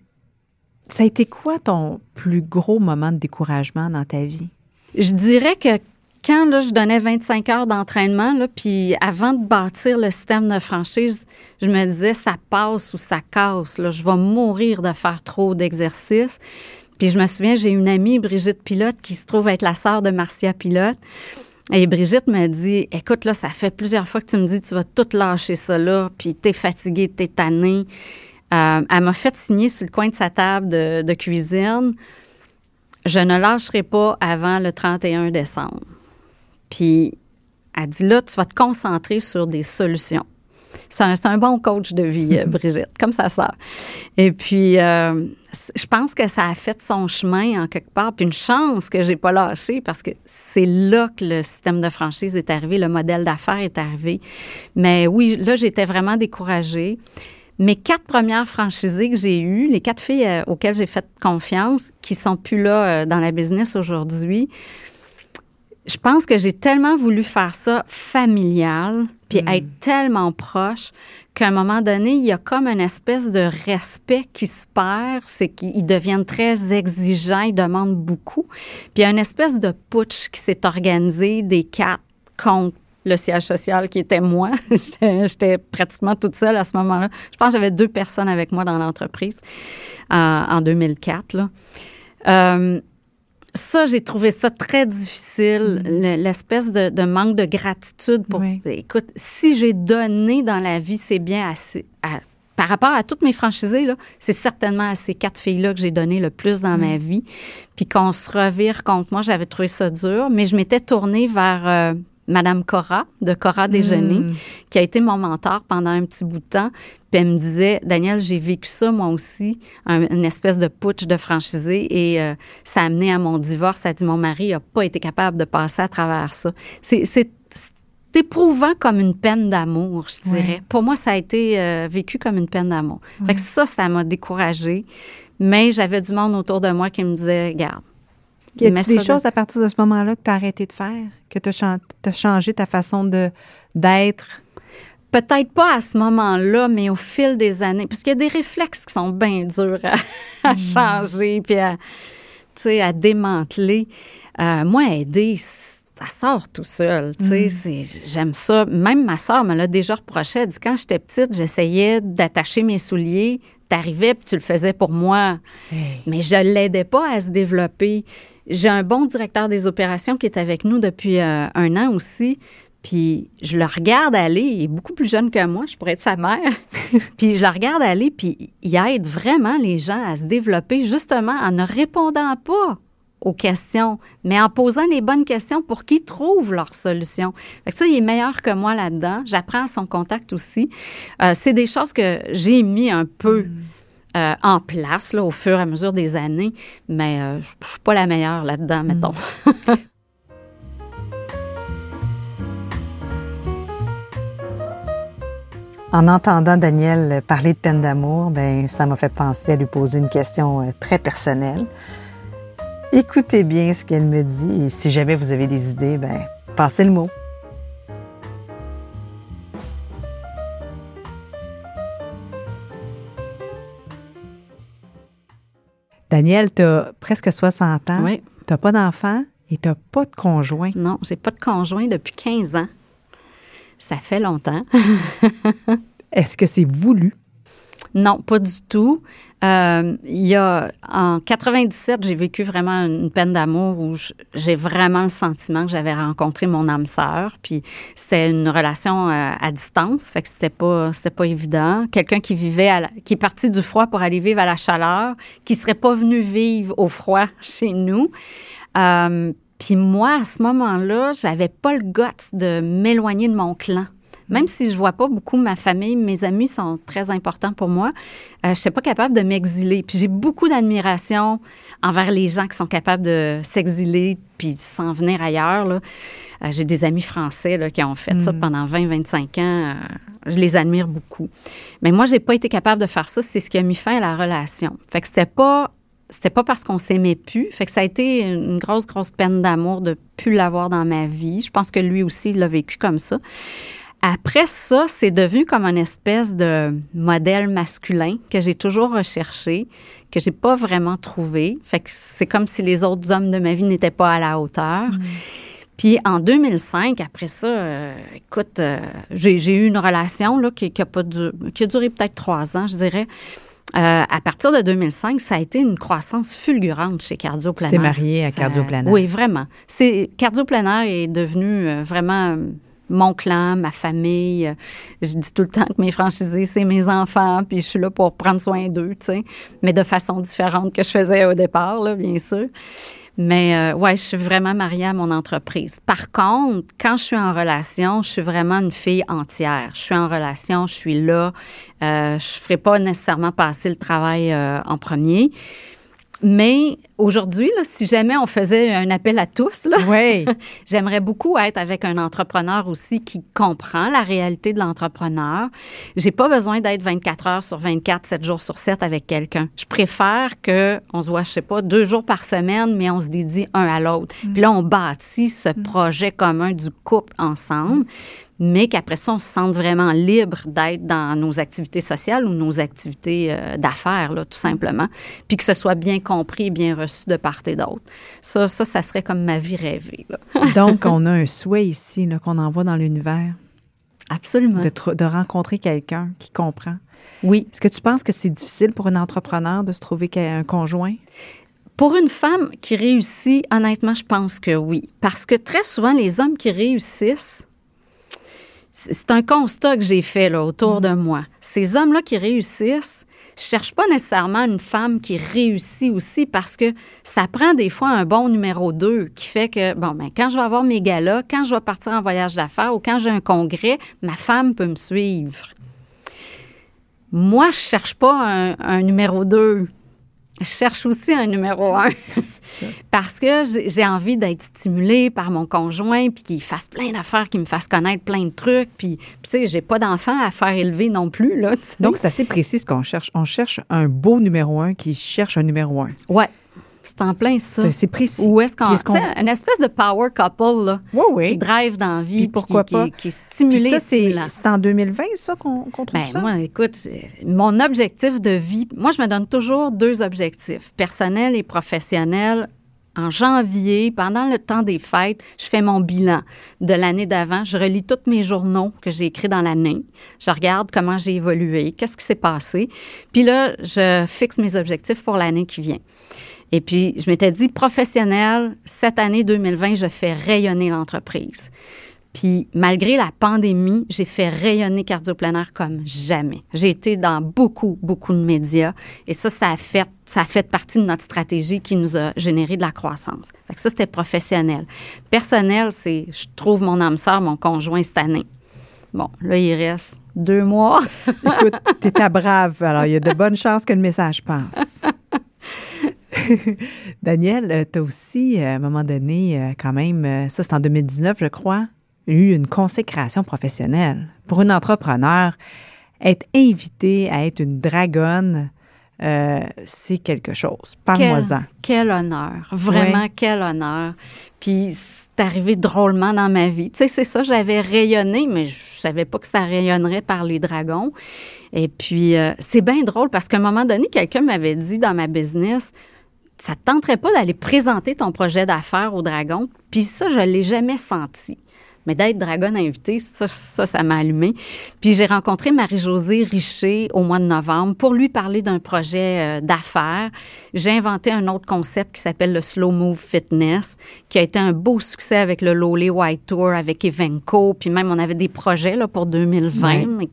S2: ça a été quoi ton plus gros moment de découragement dans ta vie?
S3: Je dirais que quand là, je donnais 25 heures d'entraînement, puis avant de bâtir le système de franchise, je me disais, ça passe ou ça casse. Là, je vais mourir de faire trop d'exercices. Puis je me souviens, j'ai une amie, Brigitte Pilote, qui se trouve être la sœur de Marcia Pilote. Et Brigitte me dit Écoute, là, ça fait plusieurs fois que tu me dis tu vas tout lâcher ça là, puis t'es fatiguée, t'es tannée. Euh, elle m'a fait signer sur le coin de sa table de, cuisine Je ne lâcherai pas avant le 31 décembre. Puis elle dit Là, tu vas te concentrer sur des solutions. C'est un, bon coach de vie, euh, Brigitte, comme ça sort. Et puis, euh, je pense que ça a fait son chemin en quelque part. Puis une chance que j'ai pas lâché parce que c'est là que le système de franchise est arrivé, le modèle d'affaires est arrivé. Mais oui, là, j'étais vraiment découragée. Mes quatre premières franchisées que j'ai eues, les quatre filles euh, auxquelles j'ai fait confiance, qui sont plus là dans la business aujourd'hui, je pense que j'ai tellement voulu faire ça familial, puis hmm. être tellement proche qu'à un moment donné, il y a comme une espèce de respect qui se perd, c'est qu'ils deviennent très exigeants, ils demandent beaucoup. Puis il y a une espèce de putsch qui s'est organisé des quatre contre le siège social qui était moi. J'étais pratiquement toute seule à ce moment-là. Je pense que j'avais deux personnes avec moi dans l'entreprise euh, en 2004. Là. Euh, ça, j'ai trouvé ça très difficile, mm. l'espèce de, manque de gratitude pour. Écoute, si j'ai donné dans la vie, c'est bien assez. par rapport à toutes mes franchisées, c'est certainement à ces quatre filles-là que j'ai donné le plus dans ma mm. vie. Puis qu'on se revire contre moi, j'avais trouvé ça dur, mais je m'étais tournée vers euh, Madame Cora, de Cora Déjeuner, mm. qui a été mon mentor pendant un petit bout de temps. Puis elle me disait, Daniel, j'ai vécu ça moi aussi, une espèce de putsch de franchisé et euh, ça a amené à mon divorce. Elle a dit, mon mari n'a pas été capable de passer à travers ça. C'est éprouvant comme une peine d'amour, je dirais. Pour moi, ça a été euh, vécu comme une peine d'amour. Fait que ça, ça m'a découragée. Mais j'avais du monde autour de moi qui me disait, regarde,
S2: y a des choses à partir de ce moment-là que tu as arrêté de faire, que tu as, changé ta façon de d'être?
S3: Peut-être pas à ce moment-là, mais au fil des années, parce qu'il y a des réflexes qui sont bien durs à, hmm. changer puis à, à démanteler. Euh, moi, aider, ça sort tout seul. Hmm. j'aime ça. Même ma soeur me l'a déjà reproché. Elle dit quand j'étais petite, j'essayais d'attacher mes souliers. T'arrivais puis tu le faisais pour moi. Mais je l'aidais pas à se développer. J'ai un bon directeur des opérations qui est avec nous depuis euh, un an aussi. Puis je le regarde aller, il est beaucoup plus jeune que moi, je pourrais être sa mère. puis je le regarde aller, puis il aide vraiment les gens à se développer justement en ne répondant pas aux questions, mais en posant les bonnes questions pour qu'ils trouvent leur solution. Fait ça, il est meilleur que moi là-dedans. J'apprends à son contact aussi. Euh, c'est des choses que j'ai mis un peu. Mm. Euh, en place là, au fur et à mesure des années, mais euh, je ne suis pas la meilleure là-dedans, mettons.
S2: En entendant Daniel parler de peine d'amour, ben ça m'a fait penser à lui poser une question très personnelle. Écoutez bien ce qu'elle me dit et si jamais vous avez des idées, ben passez le mot. Daniel, tu as presque 60 ans.
S3: Oui.
S2: Tu n'as pas d'enfant et tu n'as pas de conjoint.
S3: Non, j'ai pas de conjoint depuis 15 ans. Ça fait longtemps.
S2: Est-ce que c'est voulu?
S3: Non, pas du tout. Euh, il y a en 97, j'ai vécu vraiment une peine d'amour où j'ai vraiment le sentiment que j'avais rencontré mon âme sœur. Puis c'était une relation euh, à, distance, fait que c'était pas c'était pas évident. Quelqu'un qui vivait qui est parti du froid pour aller vivre à la chaleur, qui serait pas venu vivre au froid chez nous. Euh, puis moi, à ce moment-là, j'avais pas le goût de m'éloigner de mon clan. Même si je vois pas beaucoup ma famille, mes amis sont très importants pour moi. Euh, je ne suis pas capable de m'exiler. Puis j'ai beaucoup d'admiration envers les gens qui sont capables de s'exiler puis s'en venir ailleurs. Euh, j'ai des amis français là, qui ont fait ça mm. pendant 20-25 ans. Euh, je les admire beaucoup. Mais moi, j'ai pas été capable de faire ça. C'est ce qui a mis fin à la relation. Fait que c'était pas c'était pas parce qu'on s'aimait plus. Fait que ça a été une grosse, grosse peine d'amour de plus l'avoir dans ma vie. Je pense que lui aussi, il l'a vécu comme ça. Après ça, c'est devenu comme une espèce de modèle masculin que j'ai toujours recherché, que j'ai pas vraiment trouvé. Fait que c'est comme si les autres hommes de ma vie n'étaient pas à la hauteur. Mm. Puis en 2005, après ça, euh, écoute, euh, j'ai eu une relation là, qui, a pas qui a duré peut-être trois ans, je dirais. Euh, à partir de 2005, ça a été une croissance fulgurante chez Cardioplanner.
S2: Tu t'es mariée à Cardioplanner.
S3: Oui, vraiment. C'est Cardioplanner est devenu vraiment mon clan, ma famille. Je dis tout le temps que mes franchisés, c'est mes enfants, puis je suis là pour prendre soin d'eux, tu sais, mais de façon différente que je faisais au départ, là, bien sûr. Mais euh, ouais, je suis vraiment mariée à mon entreprise. Par contre, quand je suis en relation, je suis vraiment une fille entière. Je suis en relation, je suis là. Euh, je ferai pas nécessairement passer le travail euh, en premier. Mais aujourd'hui, si jamais on faisait un appel à tous, j'aimerais beaucoup être avec un entrepreneur aussi qui comprend la réalité de l'entrepreneur. J'ai pas besoin d'être 24 heures sur 24, 7 jours sur 7 avec quelqu'un. Je préfère que on se voit, je sais pas, deux jours par semaine, mais on se dédie un à l'autre. Mm. Puis là, on bâtit ce mm. projet commun du couple ensemble mais qu'après ça, on se sente vraiment libre d'être dans nos activités sociales ou nos activités euh, d'affaires, là, tout simplement, puis que ce soit bien compris et bien reçu de part et d'autre. Ça, ça, ça serait comme ma vie rêvée.
S2: Donc, on a un souhait ici qu'on envoie dans l'univers.
S3: Absolument.
S2: De, de rencontrer quelqu'un qui comprend.
S3: Oui.
S2: Est-ce que tu penses que c'est difficile pour un entrepreneur de se trouver un conjoint?
S3: Pour une femme qui réussit, honnêtement, je pense que oui. Parce que très souvent, les hommes qui réussissent, c'est un constat que j'ai fait autour de moi. Ces hommes-là qui réussissent, je cherche pas nécessairement une femme qui réussit aussi parce que ça prend des fois un bon numéro 2 qui fait que, bon, ben, quand je vais avoir mes galas, quand je vais partir en voyage d'affaires ou quand j'ai un congrès, ma femme peut me suivre. Moi, je cherche pas un, un numéro 2 je cherche aussi un numéro un parce que j'ai envie d'être stimulée par mon conjoint puis qu'il fasse plein d'affaires, qu'il me fasse connaître plein de trucs. Puis, tu sais, j'ai pas d'enfant à faire élever non plus. Là,
S2: Donc, c'est assez précis ce qu'on cherche. On cherche un beau numéro un qui cherche un numéro un.
S3: Ouais. C'est en plein ça.
S2: C'est précis.
S3: Ou est-ce qu'on. Qu une espèce de power couple, là.
S2: Oui, oui.
S3: Qui drive dans la vie.
S2: pourquoi
S3: qui,
S2: pas?
S3: Qui, est stimulé.
S2: c'est en 2020, ça, qu'on trouve
S3: ben,
S2: ça?
S3: Moi, écoute, mon objectif de vie, moi, je me donne toujours deux objectifs, personnel et professionnel. En janvier, pendant le temps des fêtes, je fais mon bilan de l'année d'avant. Je relis tous mes journaux que j'ai écrits dans l'année. Je regarde comment j'ai évolué, qu'est-ce qui s'est passé. Puis là, je fixe mes objectifs pour l'année qui vient. Et puis, je m'étais dit, professionnel, cette année 2020, je fais rayonner l'entreprise. Puis, malgré la pandémie, j'ai fait rayonner Cardioplanner comme jamais. J'ai été dans beaucoup, beaucoup de médias. Et ça, ça a fait, ça a fait partie de notre stratégie qui nous a généré de la croissance. Fait que ça, c'était professionnel. Personnel, c'est, je trouve mon âme sœur, mon conjoint cette année. Bon, là, il reste deux mois.
S2: Écoute, t'es ta brave. Alors, il y a de bonnes chances que le message passe. Daniel, euh, tu as aussi, euh, à un moment donné, euh, quand même, ça c'est en 2019, je crois, eu une consécration professionnelle. Pour une entrepreneur, être invité à être une dragonne, c'est quelque chose. Parle-moi-en.
S3: Quel, honneur. Vraiment, quel honneur. Puis c'est arrivé drôlement dans ma vie. Tu sais, c'est ça, j'avais rayonné, mais je savais pas que ça rayonnerait par les dragons. Et puis, c'est bien drôle parce qu'à un moment donné, quelqu'un m'avait dit dans ma business, ça te tenterait pas d'aller présenter ton projet d'affaires au dragon? Puis ça, je l'ai jamais senti. Mais d'être dragon invité, ça, ça, ça m'a allumé. Puis j'ai rencontré Marie-Josée Richer au mois de novembre pour lui parler d'un projet euh, d'affaires. J'ai inventé un autre concept qui s'appelle le Slow Move Fitness, qui a été un beau succès avec le Lowly White Tour, avec Evenco. Puis même, on avait des projets là, pour 2020, mais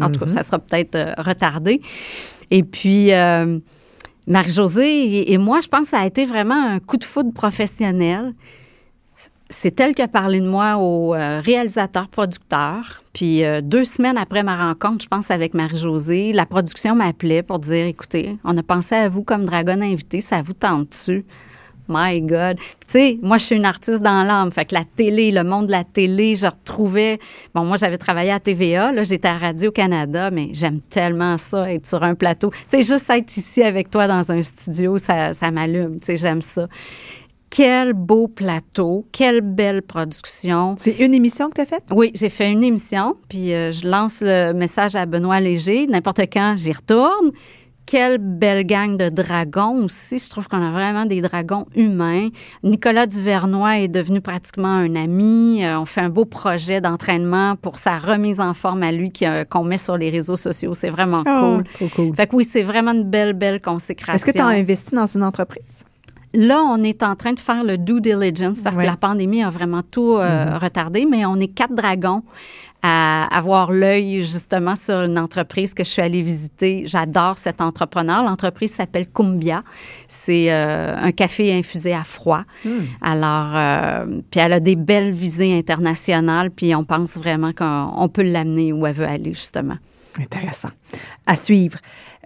S3: en tout cas, mm-hmm. ça sera peut-être euh, retardé. Et puis... Euh, Marie-Josée et moi, je pense que ça a été vraiment un coup de foudre professionnel. C'est elle qui a parlé de moi au euh, réalisateur-producteur. Puis euh, deux semaines après ma rencontre, je pense, avec Marie-Josée, la production m'appelait pour dire, écoutez, on a pensé à vous comme dragon invité, ça vous tente-tu? My God. Tu sais, moi, je suis une artiste dans l'âme. Fait que la télé, le monde de la télé, je retrouvais. Bon, moi, j'avais travaillé à TVA. Là, j'étais à Radio-Canada, mais j'aime tellement ça, être sur un plateau. Tu sais, juste être ici avec toi dans un studio, ça, ça m'allume. Tu sais, j'aime ça. Quel beau plateau, quelle belle production.
S2: C'est une émission que tu as faite?
S3: Oui, j'ai fait une émission, puis euh, je lance le message à Benoît Léger. N'importe quand, j'y retourne quelle belle gang de dragons aussi. Je trouve qu'on a vraiment des dragons humains. Nicolas Duvernois est devenu pratiquement un ami. Euh, on fait un beau projet d'entraînement pour sa remise en forme à lui euh, qu'on met sur les réseaux sociaux. C'est vraiment
S2: Oh,
S3: cool.
S2: cool.
S3: Fait que oui, c'est vraiment une belle, belle consécration.
S2: Est-ce que tu as investi dans une entreprise?
S3: Là, on est en train de faire le due diligence parce
S2: Ouais.
S3: que la pandémie a vraiment tout euh, retardé, mais on est quatre dragons à avoir l'œil justement sur une entreprise que je suis allée visiter. J'adore cet entrepreneur. L'entreprise s'appelle Cumbia. C'est euh, un café infusé à froid. Alors, euh, puis elle a des belles visées internationales, puis on pense vraiment qu'on on peut l'amener où elle veut aller justement.
S2: Intéressant. À suivre.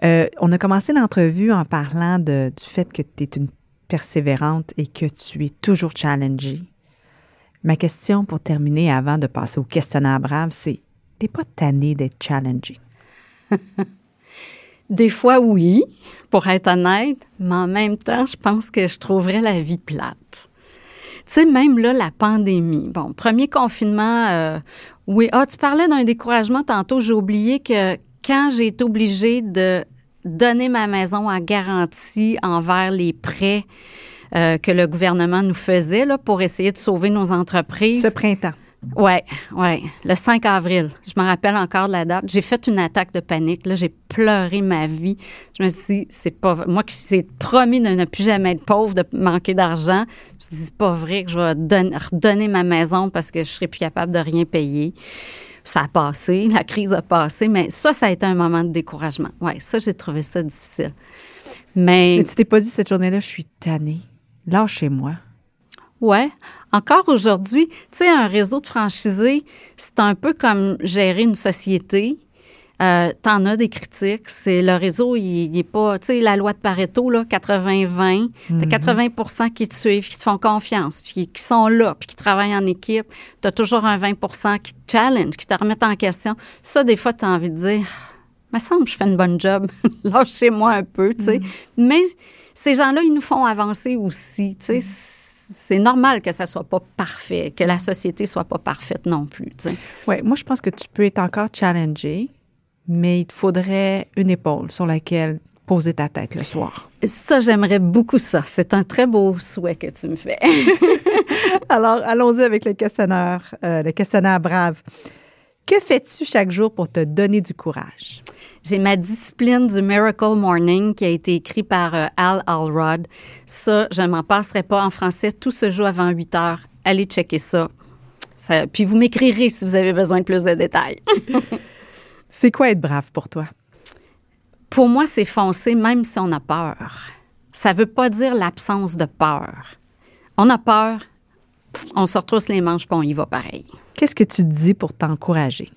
S2: Euh, on a commencé l'entrevue en parlant de- du fait que tu es une persévérante et que tu es toujours challengée. Ma question pour terminer avant de passer au questionnaire brave, c'est t'es pas tannée d'être challengée?
S3: Des fois, oui, pour être honnête, mais en même temps, je pense que je trouverais la vie plate. Tu sais, même là, la pandémie. Bon, premier confinement, euh, oui. Ah, tu parlais d'un découragement tantôt. J'ai oublié que quand j'ai été obligée de donner ma maison en garantie envers les prêts euh, que le gouvernement nous faisait là, pour essayer de sauver nos entreprises.
S2: Ce printemps.
S3: Ouais, ouais. Le 5 avril. Je me rappelle encore de la date. J'ai fait une attaque de panique. Là, j'ai pleuré ma vie. Je me suis dit, c'est pas vrai. Moi qui s'est promis de ne plus jamais être pauvre, de manquer d'argent, je me suis dit, c'est pas vrai que je vais donner- redonner ma maison parce que je serai plus capable de rien payer. Ça a passé, la crise a passé, mais ça, ça a été un moment de découragement. Ouais, ça, j'ai trouvé ça difficile. Mais
S2: Mais tu t'es pas dit cette journée-là, je suis tannée. Lâchez-moi.
S3: Ouais. Encore aujourd'hui, tu sais, un réseau de franchisés, c'est un peu comme gérer une société. Euh, T'en as des critiques. C'est le réseau, il, il est pas, tu sais, la loi de Pareto là, 80-20. T'as 80 qui te suivent, qui te font confiance, puis qui sont là, puis qui travaillent en équipe. T'as toujours un 20% qui te challenge, qui te remettent en question. Ça, des fois, t'as envie de dire, me semble que je fais une bonne job. Lâchez-moi un peu, tu sais. Mais ces gens-là, ils nous font avancer aussi, tu sais. C'est normal que ça soit pas parfait, que la société soit pas parfaite non plus.
S2: Ouais, moi, je pense que tu peux être encore challengée, mais il te faudrait une épaule sur laquelle poser ta tête le soir.
S3: Ça, j'aimerais beaucoup ça. C'est un très beau souhait que tu me fais.
S2: Alors, allons-y avec le questionnaire, euh, le questionnaire brave. Que fais-tu chaque jour pour te donner du courage?
S3: J'ai ma discipline du Miracle Morning qui a été écrit par euh, Al Alrod. Ça, je m'en passerai pas en français. Tout se joue avant 8 heures. Allez checker ça. Ça- puis vous m'écrirez si vous avez besoin de plus de détails.
S2: C'est quoi être brave pour toi?
S3: Pour moi, c'est foncer même si on a peur. Ça veut pas dire l'absence de peur. On a peur, on se retrousse les manches puis on y va pareil.
S2: Qu'est-ce que tu te dis pour t'encourager?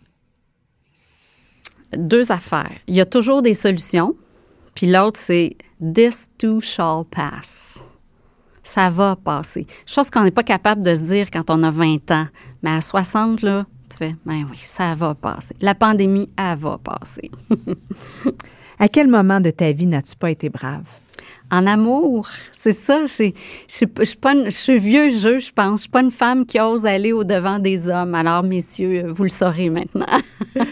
S3: Deux affaires. Il y a toujours des solutions. Puis l'autre, c'est This too shall pass. Ça va passer. Chose qu'on n'est pas capable de se dire quand on a 20 ans. Mais à 60, là, tu fais, ben oui, ça va passer. La pandémie, elle va passer.
S2: À quel moment de ta vie n'as-tu pas été brave?
S3: En amour, c'est ça. Je suis vieux jeu, je pense. Je suis pas une femme qui ose aller au devant des hommes. Alors, messieurs, vous le saurez maintenant.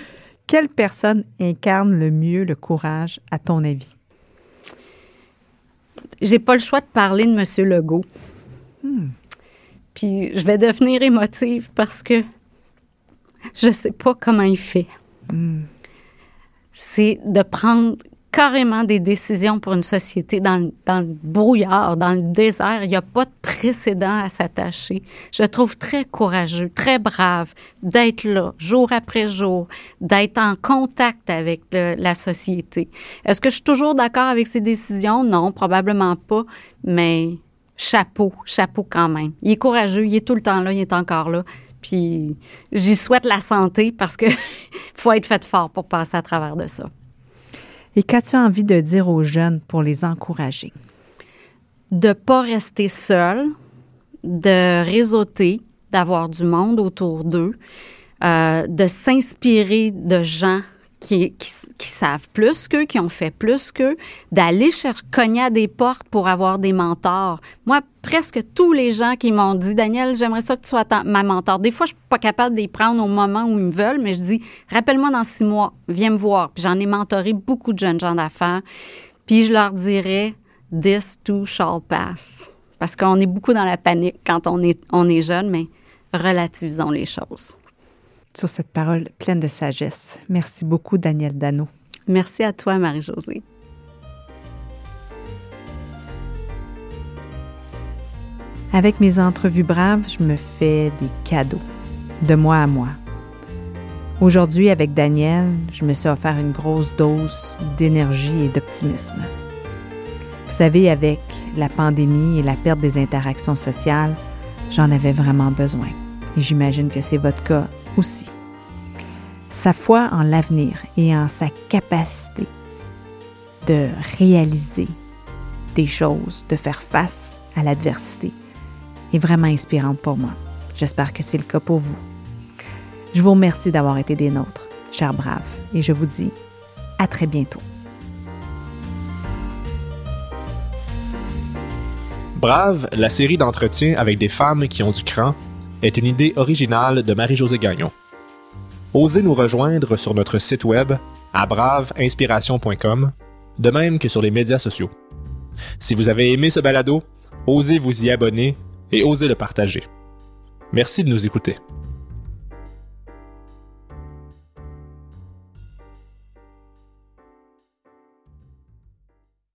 S2: Quelle personne incarne le mieux le courage, à ton avis?
S3: J'ai pas le choix de parler de Monsieur Legault. Puis je vais devenir émotive parce que je sais pas comment il fait. C'est de prendre carrément des décisions pour une société dans, le- dans le brouillard, dans le désert. Il n'y a pas de précédent à s'attacher. Je trouve très courageux, très brave d'être là, jour après jour, d'être en contact avec le- la société. Est-ce que je suis toujours d'accord avec ses décisions? Non, probablement pas, mais chapeau, chapeau quand même. Il est courageux, il est tout le temps là, il est encore là. Puis j'y souhaite la santé parce que faut être fait fort pour passer à travers de ça.
S2: Et qu'as-tu envie de dire aux jeunes pour les encourager?
S3: de pas rester seul, de réseauter, d'avoir du monde autour d'eux, euh, de s'inspirer de gens qui, savent plus qu'eux, qui ont fait plus qu'eux, d'aller chercher, cogner à des portes pour avoir des mentors. Moi, presque tous les gens qui m'ont dit, Daniel, j'aimerais ça que tu sois ma mentor. Des fois, je suis pas capable de les prendre au moment où ils me veulent, mais je dis, rappelle-moi dans six mois, viens me voir. Puis j'en ai mentoré beaucoup de jeunes gens d'affaires. Puis je leur dirais, this too shall pass. Parce qu'on est beaucoup dans la panique quand on est, on est jeune, mais relativisons les choses.
S2: Sur cette parole pleine de sagesse. Merci beaucoup, Daniel Dano.
S3: Merci à toi, Marie-Josée.
S2: Avec mes entrevues braves, je me fais des cadeaux, de moi à moi. Aujourd'hui, avec Daniel, je me suis offert une grosse dose d'énergie et d'optimisme. Vous savez, avec la pandémie et la perte des interactions sociales, j'en avais vraiment besoin. Et j'imagine que c'est votre cas aussi. Sa foi en l'avenir et en sa capacité de réaliser des choses, de faire face à l'adversité, est vraiment inspirante pour moi. J'espère que c'est le cas pour vous. Je vous remercie d'avoir été des nôtres, chers braves, et je vous dis à très bientôt.
S1: Brave, la série d'entretiens avec des femmes qui ont du cran, est une idée originale de Marie-Josée Gagnon. Osez nous rejoindre sur notre site web à braveinspiration.com, de même que sur les médias sociaux. Si vous avez aimé ce balado, osez vous y abonner et osez le partager. Merci de nous écouter.